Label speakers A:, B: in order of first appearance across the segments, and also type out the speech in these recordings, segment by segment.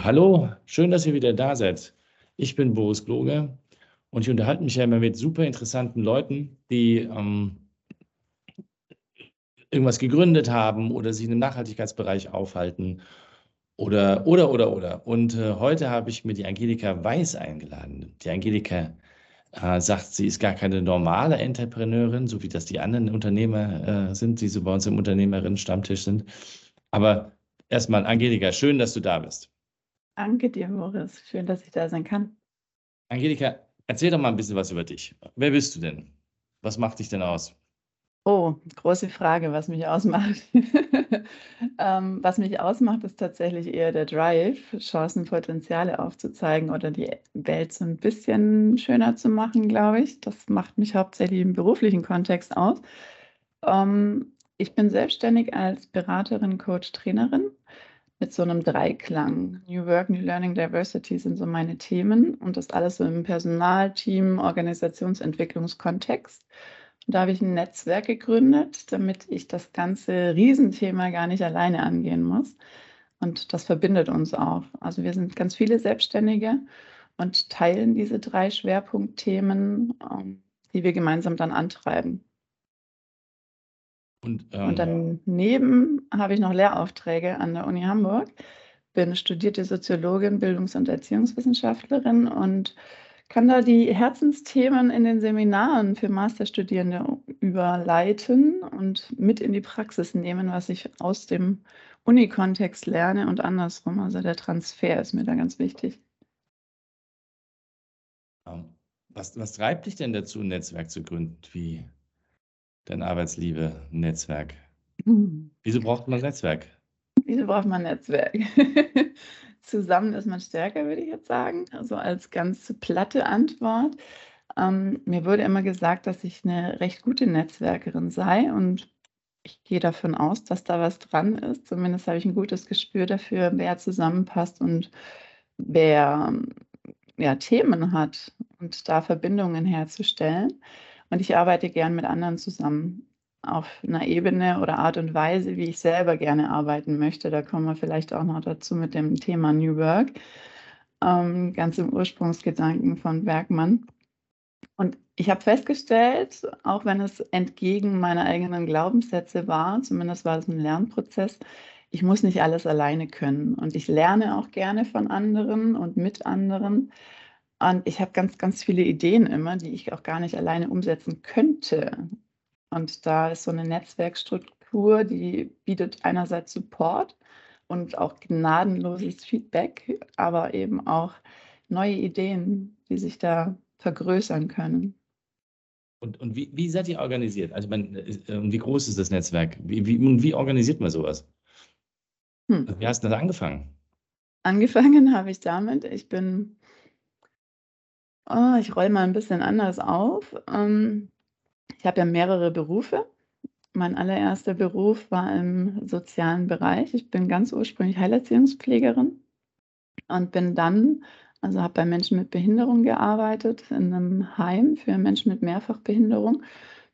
A: Hallo, schön, dass ihr wieder da seid. Ich bin Boris Gloger und ich unterhalte mich ja immer mit super interessanten Leuten, die ähm, irgendwas gegründet haben oder sich in einem Nachhaltigkeitsbereich aufhalten oder, oder, oder, oder. Und äh, heute habe ich mir die Angelika Weiß eingeladen. Die Angelika äh, sagt, sie ist gar keine normale Entrepreneurin, so wie das die anderen Unternehmer äh, sind, die so bei uns im Unternehmerinnen-Stammtisch sind. Aber erstmal, Angelika, schön, dass du da bist.
B: Danke dir, Boris. Schön, dass ich da sein kann.
A: Angelika, erzähl doch mal ein bisschen was über dich. Wer bist du denn? Was macht dich denn aus?
B: Oh, große Frage, was mich ausmacht. ähm, was mich ausmacht, ist tatsächlich eher der Drive, Chancen, Potenziale aufzuzeigen oder die Welt so ein bisschen schöner zu machen, glaube ich. Das macht mich hauptsächlich im beruflichen Kontext aus. Ähm, ich bin selbstständig als Beraterin, Coach, Trainerin mit so einem Dreiklang. New Work, New Learning, Diversity sind so meine Themen und das alles so im Personalteam, Organisationsentwicklungskontext. Und da habe ich ein Netzwerk gegründet, damit ich das ganze Riesenthema gar nicht alleine angehen muss. Und das verbindet uns auch. Also wir sind ganz viele Selbstständige und teilen diese drei Schwerpunktthemen, ähm, die wir gemeinsam dann antreiben. Und, ähm, und daneben habe ich noch Lehraufträge an der Uni Hamburg. Bin studierte Soziologin, Bildungs- und Erziehungswissenschaftlerin und kann da die Herzensthemen in den Seminaren für Masterstudierende überleiten und mit in die Praxis nehmen, was ich aus dem Uni-Kontext lerne und andersrum. Also der Transfer ist mir da ganz wichtig.
A: Ähm, was, was treibt dich denn dazu, ein Netzwerk zu gründen wie dein Arbeitsliebe-Netzwerk? Hm. Wieso braucht man Netzwerk?
B: Wieso braucht man Netzwerk? Zusammen ist man stärker, würde ich jetzt sagen. Also als ganz platte Antwort. Ähm, mir wurde immer gesagt, dass ich eine recht gute Netzwerkerin sei und ich gehe davon aus, dass da was dran ist. Zumindest habe ich ein gutes Gespür dafür, wer zusammenpasst und wer ja, Themen hat und da Verbindungen herzustellen. Und ich arbeite gern mit anderen zusammen auf einer Ebene oder Art und Weise, wie ich selber gerne arbeiten möchte. Da kommen wir vielleicht auch noch dazu mit dem Thema New Work, ähm, ganz im Ursprungsgedanken von Bergmann. Und ich habe festgestellt, auch wenn es entgegen meiner eigenen Glaubenssätze war, zumindest war es ein Lernprozess, ich muss nicht alles alleine können. Und ich lerne auch gerne von anderen und mit anderen. Und ich habe ganz, ganz viele Ideen immer, die ich auch gar nicht alleine umsetzen könnte. Und da ist so eine Netzwerkstruktur, die bietet einerseits Support und auch gnadenloses Feedback, aber eben auch neue Ideen, die sich da vergrößern können.
A: Und, und wie, wie seid ihr organisiert? Also man, äh, wie groß ist das Netzwerk? Wie, wie, wie organisiert man sowas? Hm. Wie hast du das angefangen?
B: Angefangen habe ich damit, ich bin Oh, ich rolle mal ein bisschen anders auf. Ähm, ich habe ja mehrere Berufe. Mein allererster Beruf war im sozialen Bereich. Ich bin ganz ursprünglich Heilerziehungspflegerin und bin dann also habe bei Menschen mit Behinderung gearbeitet, in einem Heim für Menschen mit Mehrfachbehinderung.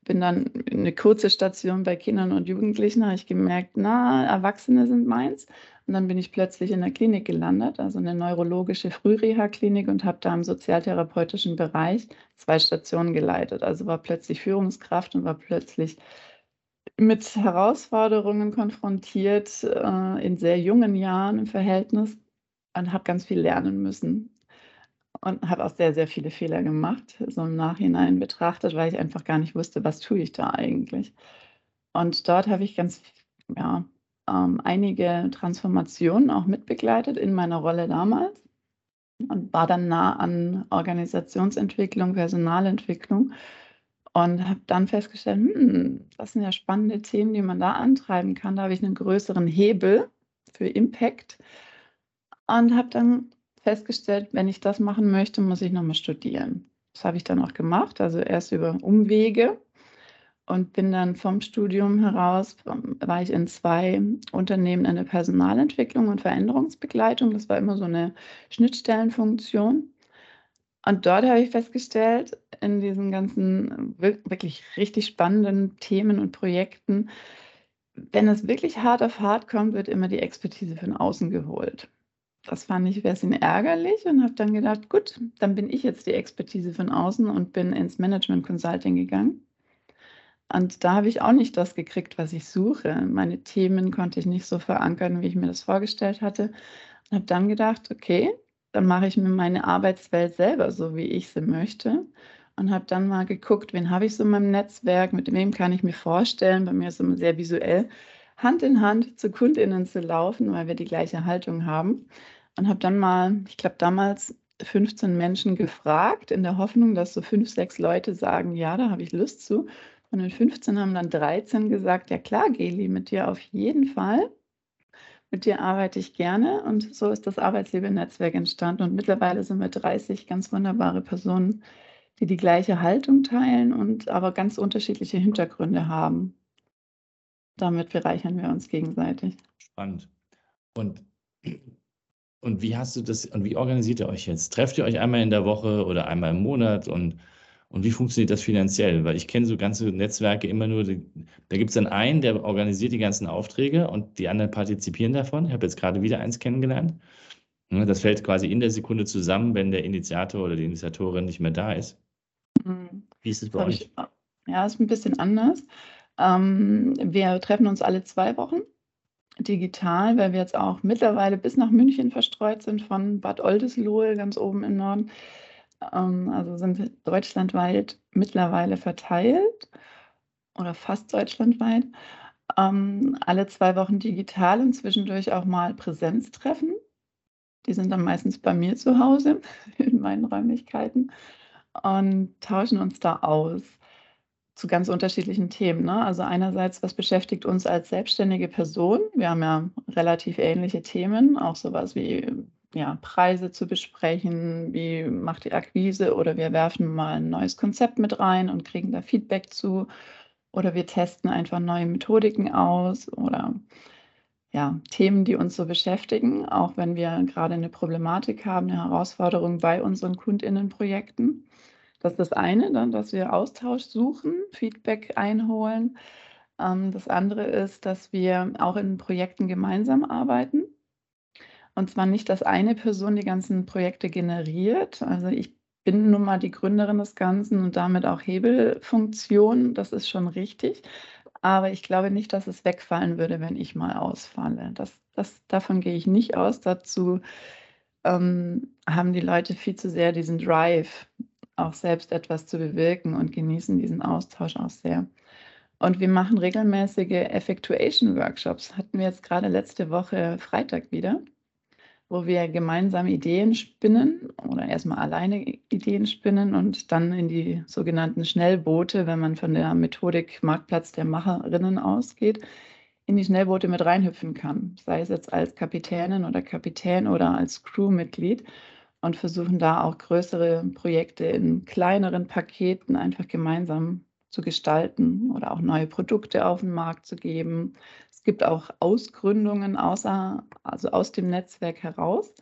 B: Bin dann eine kurze Station bei Kindern und Jugendlichen, habe ich gemerkt, na, Erwachsene sind meins. Und dann bin ich plötzlich in der Klinik gelandet, also eine neurologische Frühreha-Klinik und habe da im sozialtherapeutischen Bereich zwei Stationen geleitet. Also war plötzlich Führungskraft und war plötzlich mit Herausforderungen konfrontiert äh, in sehr jungen Jahren im Verhältnis und habe ganz viel lernen müssen und habe auch sehr, sehr viele Fehler gemacht, so im Nachhinein betrachtet, weil ich einfach gar nicht wusste, was tue ich da eigentlich. Und dort habe ich ganz, ja, ähm, einige Transformationen auch mitbegleitet in meiner Rolle damals und war dann nah an Organisationsentwicklung, Personalentwicklung und habe dann festgestellt, hm, das sind ja spannende Themen, die man da antreiben kann. Da habe ich einen größeren Hebel für Impact und habe dann festgestellt, wenn ich das machen möchte, muss ich nochmal studieren. Das habe ich dann auch gemacht, also erst über Umwege und bin dann vom Studium heraus, war ich in zwei Unternehmen in der Personalentwicklung und Veränderungsbegleitung. Das war immer so eine Schnittstellenfunktion. Und dort habe ich festgestellt, in diesen ganzen wirklich richtig spannenden Themen und Projekten, wenn es wirklich hart auf hart kommt, wird immer die Expertise von außen geholt. Das fand ich ein bisschen ärgerlich und habe dann gedacht, gut, dann bin ich jetzt die Expertise von außen und bin ins Management Consulting gegangen. Und da habe ich auch nicht das gekriegt, was ich suche. Meine Themen konnte ich nicht so verankern, wie ich mir das vorgestellt hatte. Und habe dann gedacht, okay, dann mache ich mir meine Arbeitswelt selber so, wie ich sie möchte. Und habe dann mal geguckt, wen habe ich so in meinem Netzwerk, mit wem kann ich mir vorstellen. Bei mir ist es immer sehr visuell, Hand in Hand zu KundInnen zu laufen, weil wir die gleiche Haltung haben. Und habe dann mal, ich glaube damals 15 Menschen gefragt, in der Hoffnung, dass so fünf, sechs Leute sagen, ja, da habe ich Lust zu. Von den 15 haben dann 13 gesagt, ja klar, Geli, mit dir auf jeden Fall. Mit dir arbeite ich gerne und so ist das Arbeitsleben-Netzwerk entstanden. Und mittlerweile sind wir 30 ganz wunderbare Personen, die die gleiche Haltung teilen und aber ganz unterschiedliche Hintergründe haben. Damit bereichern wir uns gegenseitig.
A: Spannend. Und, und wie hast du das und wie organisiert ihr euch jetzt? Trefft ihr euch einmal in der Woche oder einmal im Monat und und wie funktioniert das finanziell? Weil ich kenne so ganze Netzwerke immer nur, da gibt es dann einen, der organisiert die ganzen Aufträge und die anderen partizipieren davon. Ich habe jetzt gerade wieder eins kennengelernt. Ne, das fällt quasi in der Sekunde zusammen, wenn der Initiator oder die Initiatorin nicht mehr da ist. Mhm. Wie ist es bei euch? Ich,
B: ja, ist ein bisschen anders. Ähm, wir treffen uns alle zwei Wochen digital, weil wir jetzt auch mittlerweile bis nach München verstreut sind, von Bad Oldesloe ganz oben im Norden ähm, also sind deutschlandweit mittlerweile verteilt oder fast deutschlandweit. Ähm, alle zwei Wochen digital und zwischendurch auch mal Präsenztreffen. Die sind dann meistens bei mir zu Hause in meinen Räumlichkeiten und tauschen uns da aus zu ganz unterschiedlichen Themen. Ne? Also einerseits, was beschäftigt uns als selbstständige Person? Wir haben ja relativ ähnliche Themen, auch sowas wie ja, Preise zu besprechen, wie macht die Akquise oder wir werfen mal ein neues Konzept mit rein und kriegen da Feedback zu oder wir testen einfach neue Methodiken aus oder ja, Themen, die uns so beschäftigen, auch wenn wir gerade eine Problematik haben, eine Herausforderung bei unseren Kundinnenprojekten. Das ist das eine, dann, dass wir Austausch suchen, Feedback einholen. Ähm, das andere ist, dass wir auch in Projekten gemeinsam arbeiten. Und zwar nicht, dass eine Person die ganzen Projekte generiert. Also ich bin nun mal die Gründerin des Ganzen und damit auch Hebelfunktion. Das ist schon richtig. Aber ich glaube nicht, dass es wegfallen würde, wenn ich mal ausfalle. Das, das, davon gehe ich nicht aus. Dazu ähm, haben die Leute viel zu sehr diesen Drive, auch selbst etwas zu bewirken und genießen diesen Austausch auch sehr. Und wir machen regelmäßige Effectuation-Workshops. Hatten wir jetzt gerade letzte Woche Freitag wieder wo wir gemeinsam Ideen spinnen oder erstmal alleine Ideen spinnen und dann in die sogenannten Schnellboote, wenn man von der Methodik Marktplatz der Macherinnen ausgeht, in die Schnellboote mit reinhüpfen kann, sei es jetzt als Kapitänin oder Kapitän oder als Crewmitglied und versuchen da auch größere Projekte in kleineren Paketen einfach gemeinsam zu gestalten oder auch neue Produkte auf den Markt zu geben, gibt auch Ausgründungen außer, also aus dem Netzwerk heraus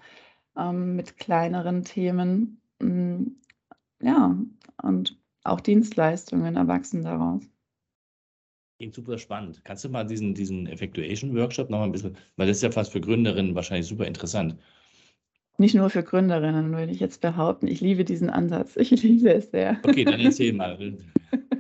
B: ähm, mit kleineren Themen. Mm, ja, und auch Dienstleistungen erwachsen daraus.
A: Klingt super spannend. Kannst du mal diesen, diesen Effectuation-Workshop noch mal ein bisschen, weil das ist ja fast für Gründerinnen wahrscheinlich super interessant.
B: Nicht nur für Gründerinnen, würde ich jetzt behaupten. Ich liebe diesen Ansatz. Ich liebe es sehr.
A: Okay, dann erzähl mal.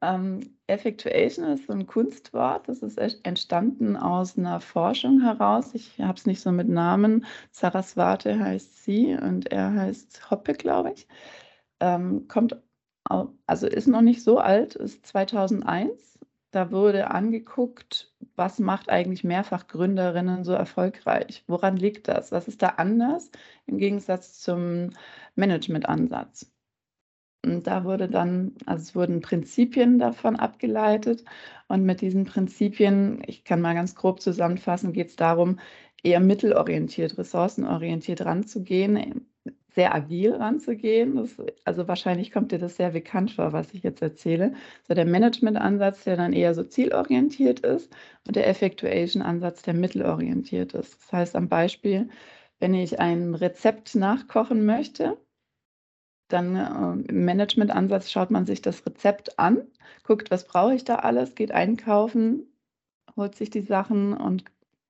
B: Ähm, Effectuation ist so ein Kunstwort, das ist entstanden aus einer Forschung heraus. Ich habe es nicht so mit Namen. Saraswate heißt sie und er heißt Hoppe, glaube ich. Ähm, kommt, also ist noch nicht so alt, ist 2001. Da wurde angeguckt, was macht eigentlich Mehrfachgründerinnen so erfolgreich? Woran liegt das? Was ist da anders im Gegensatz zum Managementansatz? Und da wurde dann, also es wurden Prinzipien davon abgeleitet. Und mit diesen Prinzipien, ich kann mal ganz grob zusammenfassen, geht es darum, eher mittelorientiert, ressourcenorientiert ranzugehen, sehr agil ranzugehen. Das, also wahrscheinlich kommt dir das sehr bekannt vor, was ich jetzt erzähle. So der Management-Ansatz, der dann eher so zielorientiert ist und der Effectuation-Ansatz, der mittelorientiert ist. Das heißt am Beispiel, wenn ich ein Rezept nachkochen möchte, dann äh, im Management-Ansatz schaut man sich das Rezept an, guckt, was brauche ich da alles, geht einkaufen, holt sich die Sachen und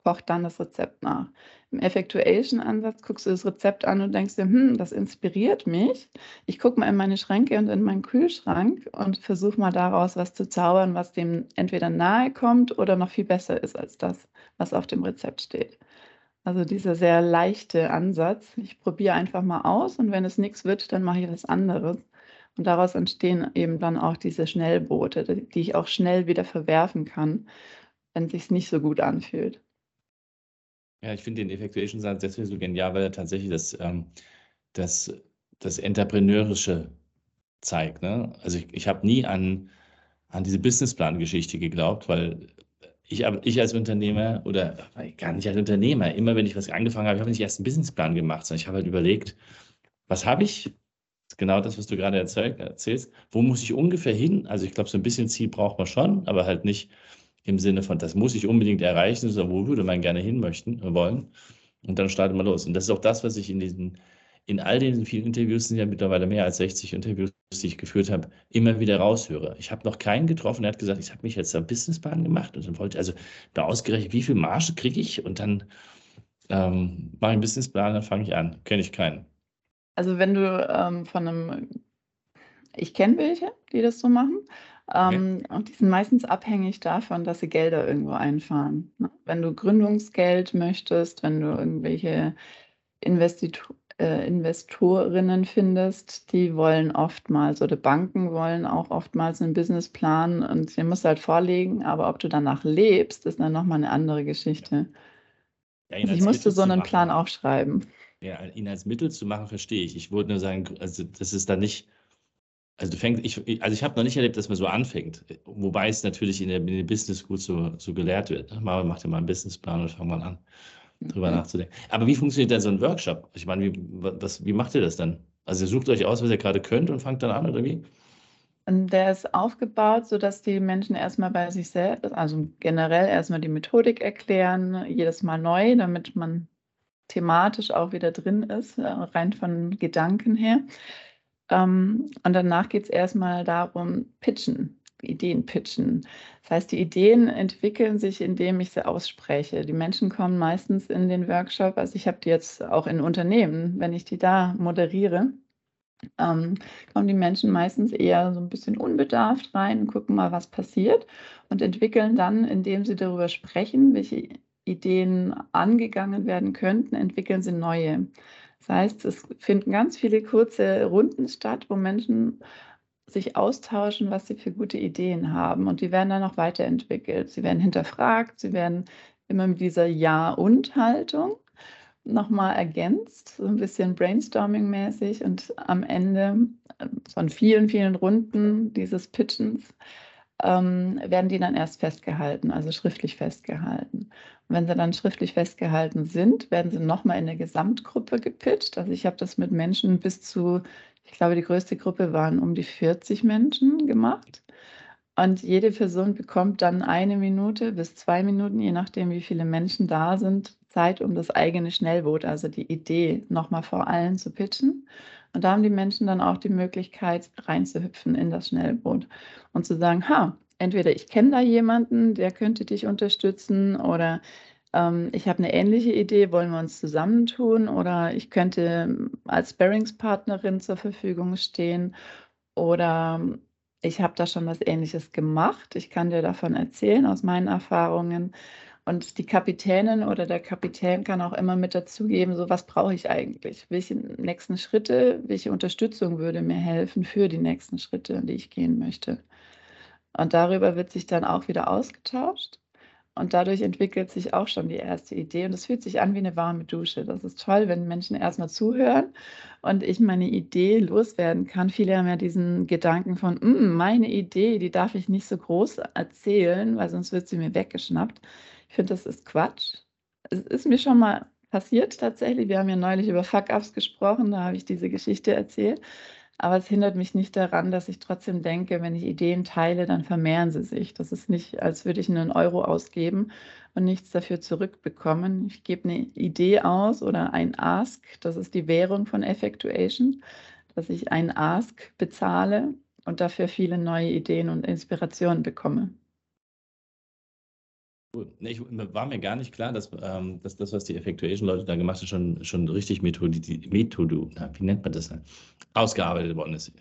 B: kocht dann das Rezept nach. Im Effectuation-Ansatz guckst du das Rezept an und denkst dir, hm, das inspiriert mich. Ich gucke mal in meine Schränke und in meinen Kühlschrank und versuche mal daraus was zu zaubern, was dem entweder nahe kommt oder noch viel besser ist als das, was auf dem Rezept steht. Also dieser sehr leichte Ansatz. Ich probiere einfach mal aus und wenn es nichts wird, dann mache ich was anderes. Und daraus entstehen eben dann auch diese Schnellboote, die ich auch schnell wieder verwerfen kann, wenn es sich nicht so gut anfühlt.
A: Ja, ich finde den Effectuation-Satz deswegen so genial, weil er tatsächlich das, ähm, das, das Entrepreneurische zeigt. Ne? Also ich, ich habe nie an, an diese Businessplan-Geschichte geglaubt, weil ich, ich als Unternehmer oder gar nicht als Unternehmer, immer wenn ich was angefangen habe, ich habe nicht erst einen Businessplan gemacht, sondern ich habe halt überlegt, was habe ich? Genau das, was du gerade erzählst. Wo muss ich ungefähr hin? Also ich glaube, so ein bisschen Ziel braucht man schon, aber halt nicht im Sinne von, das muss ich unbedingt erreichen, sondern wo würde man gerne hin möchten, äh, wollen. Und dann startet man los. Und das ist auch das, was ich in diesen, in all diesen vielen Interviews, sind ja mittlerweile mehr als 60 Interviews, die ich geführt habe, immer wieder raushöre. Ich habe noch keinen getroffen, der hat gesagt, ich habe mich jetzt am Businessplan gemacht und dann wollte also da ausgerechnet, wie viel Marge kriege ich und dann ähm, mache ich einen Businessplan, dann fange ich an. Kenne ich keinen.
B: Also wenn du ähm, von einem, ich kenne welche, die das so machen, ähm, okay. Und die sind meistens abhängig davon, dass sie Gelder irgendwo einfahren. Ne? Wenn du Gründungsgeld möchtest, wenn du irgendwelche Investitor äh, Investorinnen findest, die wollen oftmals oder Banken wollen auch oftmals einen Businessplan und den musst du halt vorlegen, aber ob du danach lebst, ist dann nochmal eine andere Geschichte. Ja, also ich musste so einen Plan auch schreiben.
A: Ja, ihn als Mittel zu machen, verstehe ich. Ich wollte nur sagen, also das ist dann nicht also du fängst, ich, also ich habe noch nicht erlebt, dass man so anfängt, wobei es natürlich in der, in der Business gut so, so gelehrt wird. Ne? Mal macht ja mal einen Businessplan und fangt mal an, drüber mhm. nachzudenken. Aber wie funktioniert denn so ein Workshop? Ich meine, wie, was, wie macht ihr das dann? Also ihr sucht euch aus, was ihr gerade könnt und fangt dann an, oder wie?
B: Der ist aufgebaut, sodass die Menschen erstmal bei sich selbst, also generell erstmal die Methodik erklären, jedes Mal neu, damit man thematisch auch wieder drin ist, äh, rein von Gedanken her. Ähm, und danach geht es erstmal darum, pitchen, Ideen pitchen. Das heißt, die Ideen entwickeln sich, indem ich sie ausspreche. Die Menschen kommen meistens in den Workshop, also ich habe die jetzt auch in Unternehmen, wenn ich die da moderiere, ähm, kommen die Menschen meistens eher so ein bisschen unbedarft rein gucken mal, was passiert und entwickeln dann, indem sie darüber sprechen, welche Ideen angegangen werden könnten, entwickeln sie neue. Das heißt, es finden ganz viele kurze Runden statt, wo Menschen sich austauschen, was sie für gute Ideen haben. Und die werden dann auch weiterentwickelt. Sie werden hinterfragt, sie werden immer mit dieser Ja-und-Haltung nochmal ergänzt, so ein bisschen brainstorming-mäßig. Und am Ende von vielen, vielen Runden dieses Pitchens ähm, werden die dann erst festgehalten, also schriftlich festgehalten. Und wenn sie dann schriftlich festgehalten sind, werden sie nochmal in der Gesamtgruppe gepitcht. Also ich habe das mit Menschen bis zu, ich glaube, die größte Gruppe waren um die 40 Menschen gemacht. Und jede Person bekommt dann eine Minute bis zwei Minuten, je nachdem, wie viele Menschen da sind, Zeit, um das eigene Schnellboot, also die Idee, nochmal vor allen zu pitchen. Und da haben die Menschen dann auch die Möglichkeit, reinzuhüpfen in das Schnellboot und zu sagen, ha, entweder ich kenne da jemanden, der könnte dich unterstützen oder ähm, ich habe eine ähnliche Idee, wollen wir uns zusammentun oder ich könnte als Sparringspartnerin zur Verfügung stehen oder ich habe da schon was Ähnliches gemacht. Ich kann dir davon erzählen aus meinen Erfahrungen. Und die Kapitänin oder der Kapitän kann auch immer mit dazugeben, so was brauche ich eigentlich? Welche nächsten Schritte, welche Unterstützung würde mir helfen für die nächsten Schritte, die ich gehen möchte? Und darüber wird sich dann auch wieder ausgetauscht. Und dadurch entwickelt sich auch schon die erste Idee. Und es fühlt sich an wie eine warme Dusche. Das ist toll, wenn Menschen erstmal zuhören und ich meine Idee loswerden kann. Viele haben ja diesen Gedanken von, mm, meine Idee, die darf ich nicht so groß erzählen, weil sonst wird sie mir weggeschnappt. Ich finde, das ist Quatsch. Es ist mir schon mal passiert tatsächlich. Wir haben ja neulich über Fuck-ups gesprochen, da habe ich diese Geschichte erzählt. Aber es hindert mich nicht daran, dass ich trotzdem denke, wenn ich Ideen teile, dann vermehren sie sich. Das ist nicht, als würde ich einen Euro ausgeben und nichts dafür zurückbekommen. Ich gebe eine Idee aus oder ein Ask, das ist die Währung von Effectuation, dass ich ein Ask bezahle und dafür viele neue Ideen und Inspirationen bekomme.
A: Cool. Ich war mir gar nicht klar, dass, ähm, dass das, was die Effectuation-Leute da gemacht haben, schon, schon richtig Methode, Methode, wie nennt man das? Ausgearbeitet worden ist.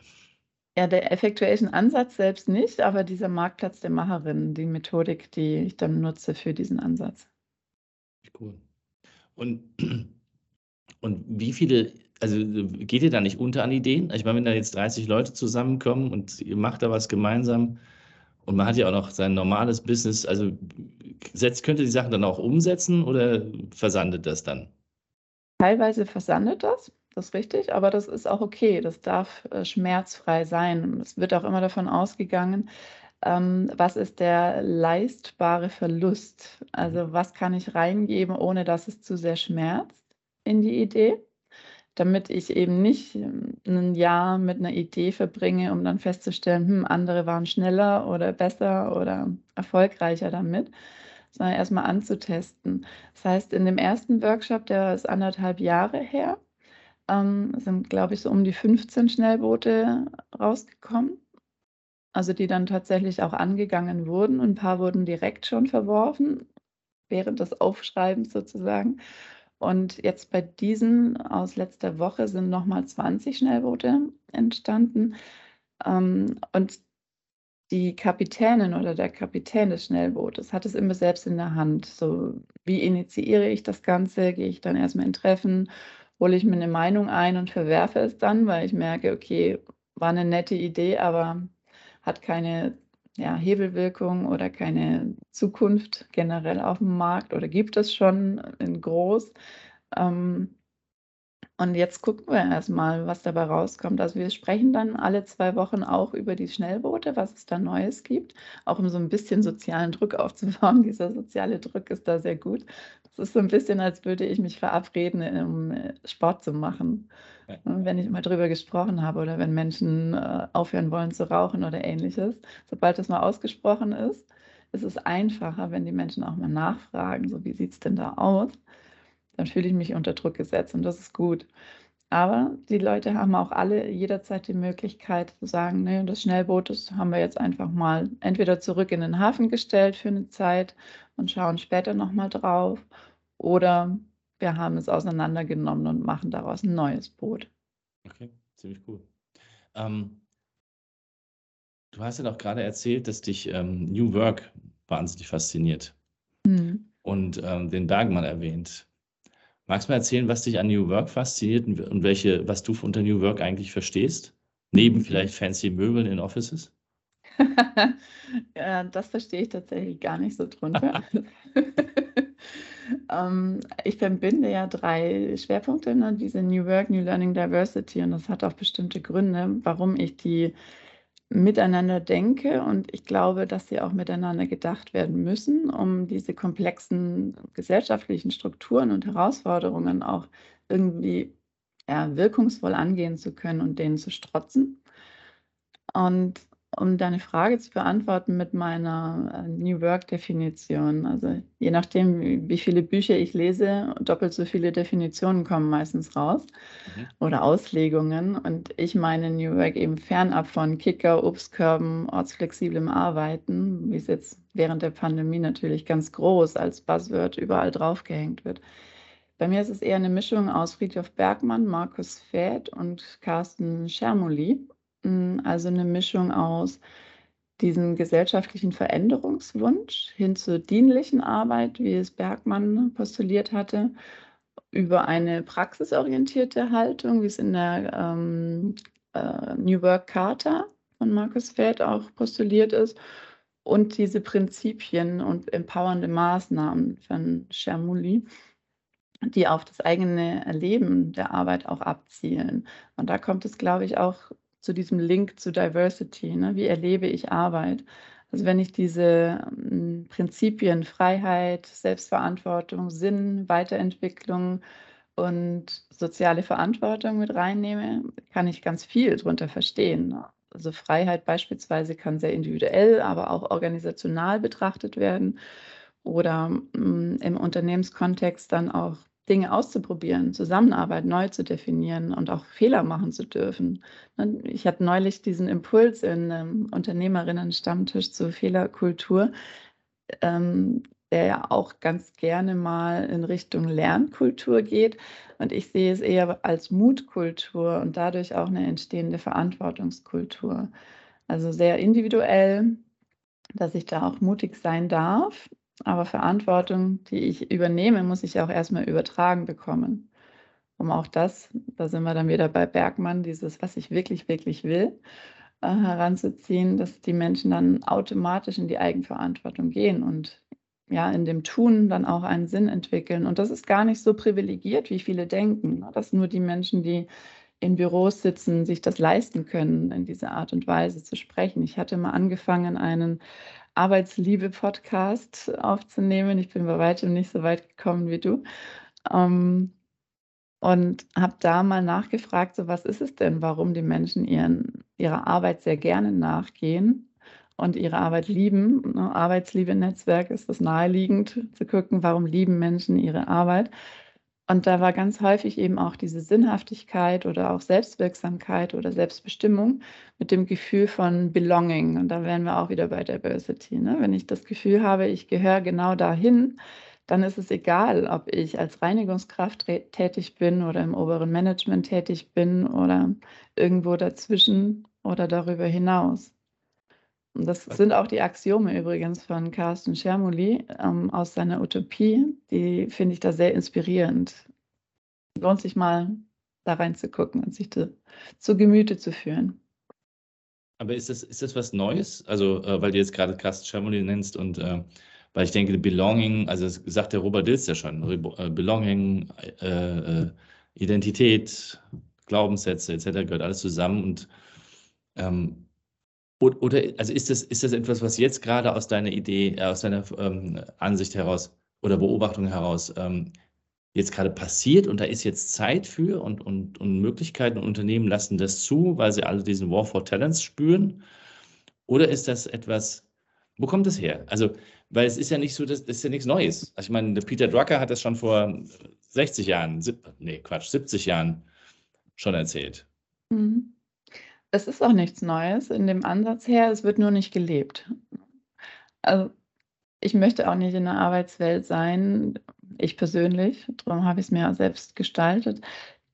B: Ja, der Effectuation-Ansatz selbst nicht, aber dieser Marktplatz der Macherinnen, die Methodik, die ich dann nutze für diesen Ansatz.
A: Cool. Und, und wie viele, also geht ihr da nicht unter an Ideen? Ich meine, wenn da jetzt 30 Leute zusammenkommen und ihr macht da was gemeinsam, und man hat ja auch noch sein normales Business. Also setzt, könnt ihr die Sachen dann auch umsetzen oder versandet das dann?
B: Teilweise versandet das, das ist richtig, aber das ist auch okay. Das darf äh, schmerzfrei sein. Es wird auch immer davon ausgegangen, ähm, was ist der leistbare Verlust? Also was kann ich reingeben, ohne dass es zu sehr schmerzt in die Idee? Damit ich eben nicht ähm, ein Jahr mit einer Idee verbringe, um dann festzustellen, hm, andere waren schneller oder besser oder erfolgreicher damit, sondern erstmal anzutesten. Das heißt, in dem ersten Workshop, der ist anderthalb Jahre her, ähm, sind, glaube ich, so um die 15 Schnellboote rausgekommen. Also die dann tatsächlich auch angegangen wurden. Ein paar wurden direkt schon verworfen, während des Aufschreibens sozusagen. Und jetzt bei diesen aus letzter Woche sind nochmal 20 Schnellboote entstanden. Ähm, und die Kapitänin oder der Kapitän des Schnellbootes hat es immer selbst in der Hand. So, wie initiiere ich das Ganze? Gehe ich dann erstmal in Treffen, hole ich mir eine Meinung ein und verwerfe es dann, weil ich merke, okay, war eine nette Idee, aber hat keine ja, Hebelwirkung oder keine Zukunft generell auf dem Markt oder gibt es schon in groß. Ähm, und jetzt gucken wir erstmal, was dabei rauskommt. Also wir sprechen dann alle zwei Wochen auch über die Schnellboote, was es da Neues gibt, auch um so ein bisschen sozialen Druck aufzubauen. Dieser soziale Druck ist da sehr gut. Es ist so ein bisschen, als würde ich mich verabreden, um äh, Sport zu machen. Wenn ich mal drüber gesprochen habe oder wenn Menschen äh, aufhören wollen zu rauchen oder ähnliches. Sobald das mal ausgesprochen ist, ist es einfacher, wenn die Menschen auch mal nachfragen, so wie sieht es denn da aus? Dann fühle ich mich unter Druck gesetzt und das ist gut. Aber die Leute haben auch alle jederzeit die Möglichkeit zu sagen, nee, das Schnellboot, das haben wir jetzt einfach mal entweder zurück in den Hafen gestellt für eine Zeit und schauen später nochmal drauf oder wir haben es auseinandergenommen und machen daraus ein neues Boot.
A: Okay, ziemlich cool. Ähm, du hast ja doch gerade erzählt, dass dich ähm, New Work wahnsinnig fasziniert
B: Mhm.
A: und ähm, den Bergmann erwähnt. Magst du mal erzählen, was dich an New Work fasziniert und, und welche, was du unter New Work eigentlich verstehst? Neben vielleicht fancy Möbeln in Offices?
B: Ja, das verstehe ich tatsächlich gar nicht so drunter. Ähm, ich verbinde ja drei Schwerpunkte, ne? diese New Work, New Learning, Diversity. Und das hat auch bestimmte Gründe, warum ich die miteinander denke. Und ich glaube, dass sie auch miteinander gedacht werden müssen, um diese komplexen gesellschaftlichen Strukturen und Herausforderungen auch irgendwie ja, wirkungsvoll angehen zu können und denen zu strotzen. Und um deine Frage zu beantworten mit meiner äh, New Work-Definition. Also je nachdem, wie viele Bücher ich lese, doppelt so viele Definitionen kommen meistens raus mhm. oder Auslegungen. Und ich meine New Work eben fernab von Kicker, Obstkörben, ortsflexiblem Arbeiten, wie es jetzt während der Pandemie natürlich ganz groß als Buzzword überall draufgehängt wird. Bei mir ist es eher eine Mischung aus Friedhof Bergmann, Markus Fäth und Carsten Schermoli. Hm, also eine Mischung aus diesem gesellschaftlichen Veränderungswunsch hin zur dienlichen Arbeit, wie es Bergmann postuliert hatte, über eine praxisorientierte Haltung, wie es in der ähm, äh, New Work Charta von Markus Feld auch postuliert ist, und diese Prinzipien und empowernde Maßnahmen von Schermuli, die auf das eigene Erleben der Arbeit auch abzielen. Und da kommt es, glaube ich, auch zu diesem Link zu Diversity. Ne? Wie erlebe ich Arbeit? Also wenn ich diese ähm, Prinzipien Freiheit, Selbstverantwortung, Sinn, Weiterentwicklung und soziale Verantwortung mit reinnehme, kann ich ganz viel darunter verstehen. Also Freiheit beispielsweise kann sehr individuell, aber auch organisational betrachtet werden oder mm, im Unternehmenskontext dann auch Dinge auszuprobieren, Zusammenarbeit neu zu definieren und auch Fehler machen zu dürfen. Ne, ich hatte neulich diesen Impuls in einem Unternehmerinnen-Stammtisch zur Fehlerkultur, ähm, der ja auch ganz gerne mal in Richtung Lernkultur geht. Und ich sehe es eher als Mutkultur und dadurch auch eine entstehende Verantwortungskultur. Also sehr individuell, dass ich da auch mutig sein darf, aber Verantwortung, die ich übernehme, muss ich auch erstmal übertragen bekommen. Um auch das, da sind wir dann wieder bei Bergmann, dieses, was ich wirklich, wirklich will, äh, heranzuziehen, dass die Menschen dann automatisch in die Eigenverantwortung gehen und ja, in dem Tun dann auch einen Sinn entwickeln. Und das ist gar nicht so privilegiert, wie viele denken, ne? dass nur die Menschen, die in Büros sitzen, sich das leisten können, in dieser Art und Weise zu sprechen. Ich hatte mal angefangen, einen Arbeitsliebe-Podcast aufzunehmen. Ich bin bei weitem nicht so weit gekommen wie du. Ähm, und habe da mal nachgefragt, so was ist es denn, warum die Menschen ihren, ihrer Arbeit sehr gerne nachgehen und ihre Arbeit lieben. Ne? Arbeitsliebe-Netzwerk ist das naheliegend zu gucken, warum lieben Menschen ihre Arbeit. Und da war ganz häufig eben auch diese Sinnhaftigkeit oder auch Selbstwirksamkeit oder Selbstbestimmung mit dem Gefühl von Belonging. Und da wären wir auch wieder bei Diversity. Ne? Wenn ich das Gefühl habe, ich gehöre genau dahin, dann ist es egal, ob ich als Reinigungskraft tätig bin oder im oberen Management tätig bin oder irgendwo dazwischen oder darüber hinaus. Das sind auch die Axiome übrigens von Carsten Schermuli ähm, aus seiner Utopie. Die finde ich da sehr inspirierend. Lohnt sich mal da reinzugucken und sich zu, zu Gemüte zu führen.
A: Aber ist das, ist das was Neues? Also, äh, weil du jetzt gerade Carsten Schermuli nennst und äh, weil ich denke, Belonging, also das sagt der Robert Dills ja schon, äh, Belonging, äh, äh, Identität, Glaubenssätze etc. gehört alles zusammen und ähm, oder also ist das, ist das etwas, was jetzt gerade aus deiner Idee, äh, aus deiner ähm, Ansicht heraus oder Beobachtung heraus ähm, jetzt gerade passiert und da ist jetzt Zeit für und, und, und Möglichkeiten und Unternehmen lassen das zu, weil sie alle diesen War for Talents spüren? Oder ist das etwas, wo kommt das her? Also, weil es ist ja nicht so, das, das ist ja nichts Neues. Also ich meine, Peter Drucker hat das schon vor 60 Jahren, nee, Quatsch, 70 Jahren schon erzählt.
B: Mhm. Es ist auch nichts Neues in dem Ansatz her, es wird nur nicht gelebt. Also, ich möchte auch nicht in der Arbeitswelt sein, ich persönlich, darum habe ich es mir selbst gestaltet,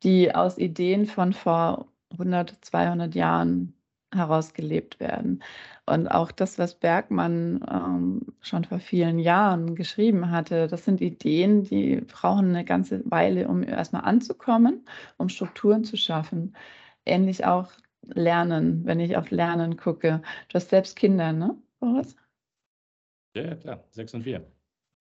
B: die aus Ideen von vor 100, 200 Jahren heraus gelebt werden. Und auch das, was Bergmann ähm, schon vor vielen Jahren geschrieben hatte, das sind Ideen, die brauchen eine ganze Weile, um erstmal anzukommen, um Strukturen zu schaffen. Ähnlich auch Lernen, wenn ich auf Lernen gucke. Du hast selbst Kinder, ne, Boris?
A: Ja, klar, sechs und vier.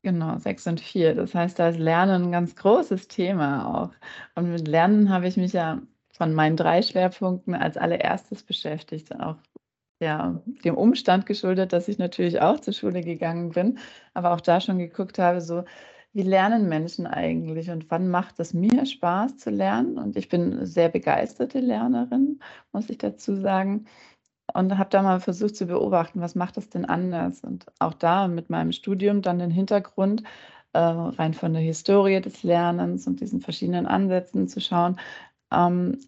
B: Genau, sechs und vier. Das heißt, da ist Lernen ein ganz großes Thema auch. Und mit Lernen habe ich mich ja von meinen drei Schwerpunkten als allererstes beschäftigt. Auch ja, dem Umstand geschuldet, dass ich natürlich auch zur Schule gegangen bin, aber auch da schon geguckt habe, so wie lernen Menschen eigentlich und wann macht es mir Spaß zu lernen? Und ich bin sehr begeisterte Lernerin, muss ich dazu sagen. Und habe da mal versucht zu beobachten, was macht das denn anders? Und auch da mit meinem Studium dann den Hintergrund, äh, rein von der Historie des Lernens und diesen verschiedenen Ansätzen zu schauen. Ähm,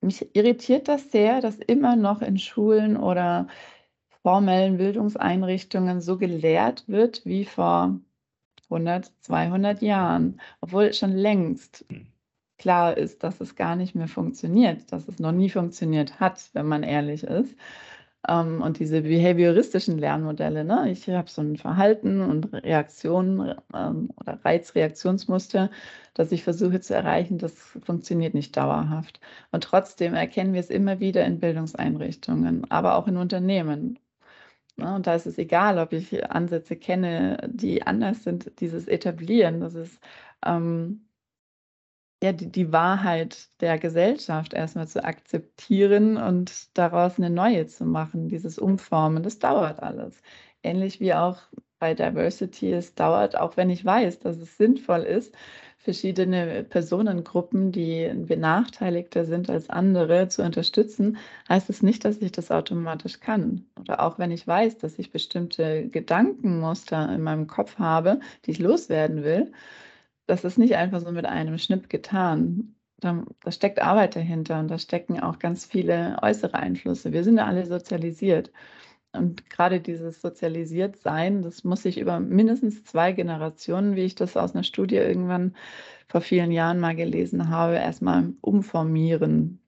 B: mich irritiert das sehr, dass immer noch in Schulen oder formellen Bildungseinrichtungen so gelehrt wird wie vor 100, 200 Jahren, obwohl schon längst hm. klar ist, dass es gar nicht mehr funktioniert, dass es noch nie funktioniert hat, wenn man ehrlich ist. Ähm, und diese behavioristischen Lernmodelle, ne? ich habe so ein Verhalten und Reaktionen ähm, oder Reizreaktionsmuster, das ich versuche zu erreichen, das funktioniert nicht dauerhaft. Und trotzdem erkennen wir es immer wieder in Bildungseinrichtungen, aber auch in Unternehmen. Ne? Und da ist es egal, ob ich Ansätze kenne, die anders sind, dieses Etablieren, das ist ähm, ja die, die Wahrheit der Gesellschaft erstmal zu akzeptieren und daraus eine neue zu machen, dieses Umformen, das dauert alles. ähnlich wie auch bei Diversity, es dauert, auch wenn ich weiß, dass es sinnvoll ist, verschiedene Personengruppen, die benachteiligter sind als andere, zu unterstützen, heißt es nicht, dass ich das automatisch kann. Oder auch wenn ich weiß, dass ich bestimmte Gedankenmuster in meinem Kopf habe, die ich loswerden will, das ist nicht einfach so mit einem Schnipp getan. Da, da steckt Arbeit dahinter und da stecken auch ganz viele äußere Einflüsse. Wir sind ja alle sozialisiert. Und gerade dieses Sozialisiertsein, das muss sich über mindestens zwei Generationen, wie ich das aus einer Studie irgendwann vor vielen Jahren mal gelesen habe, erstmal umformieren.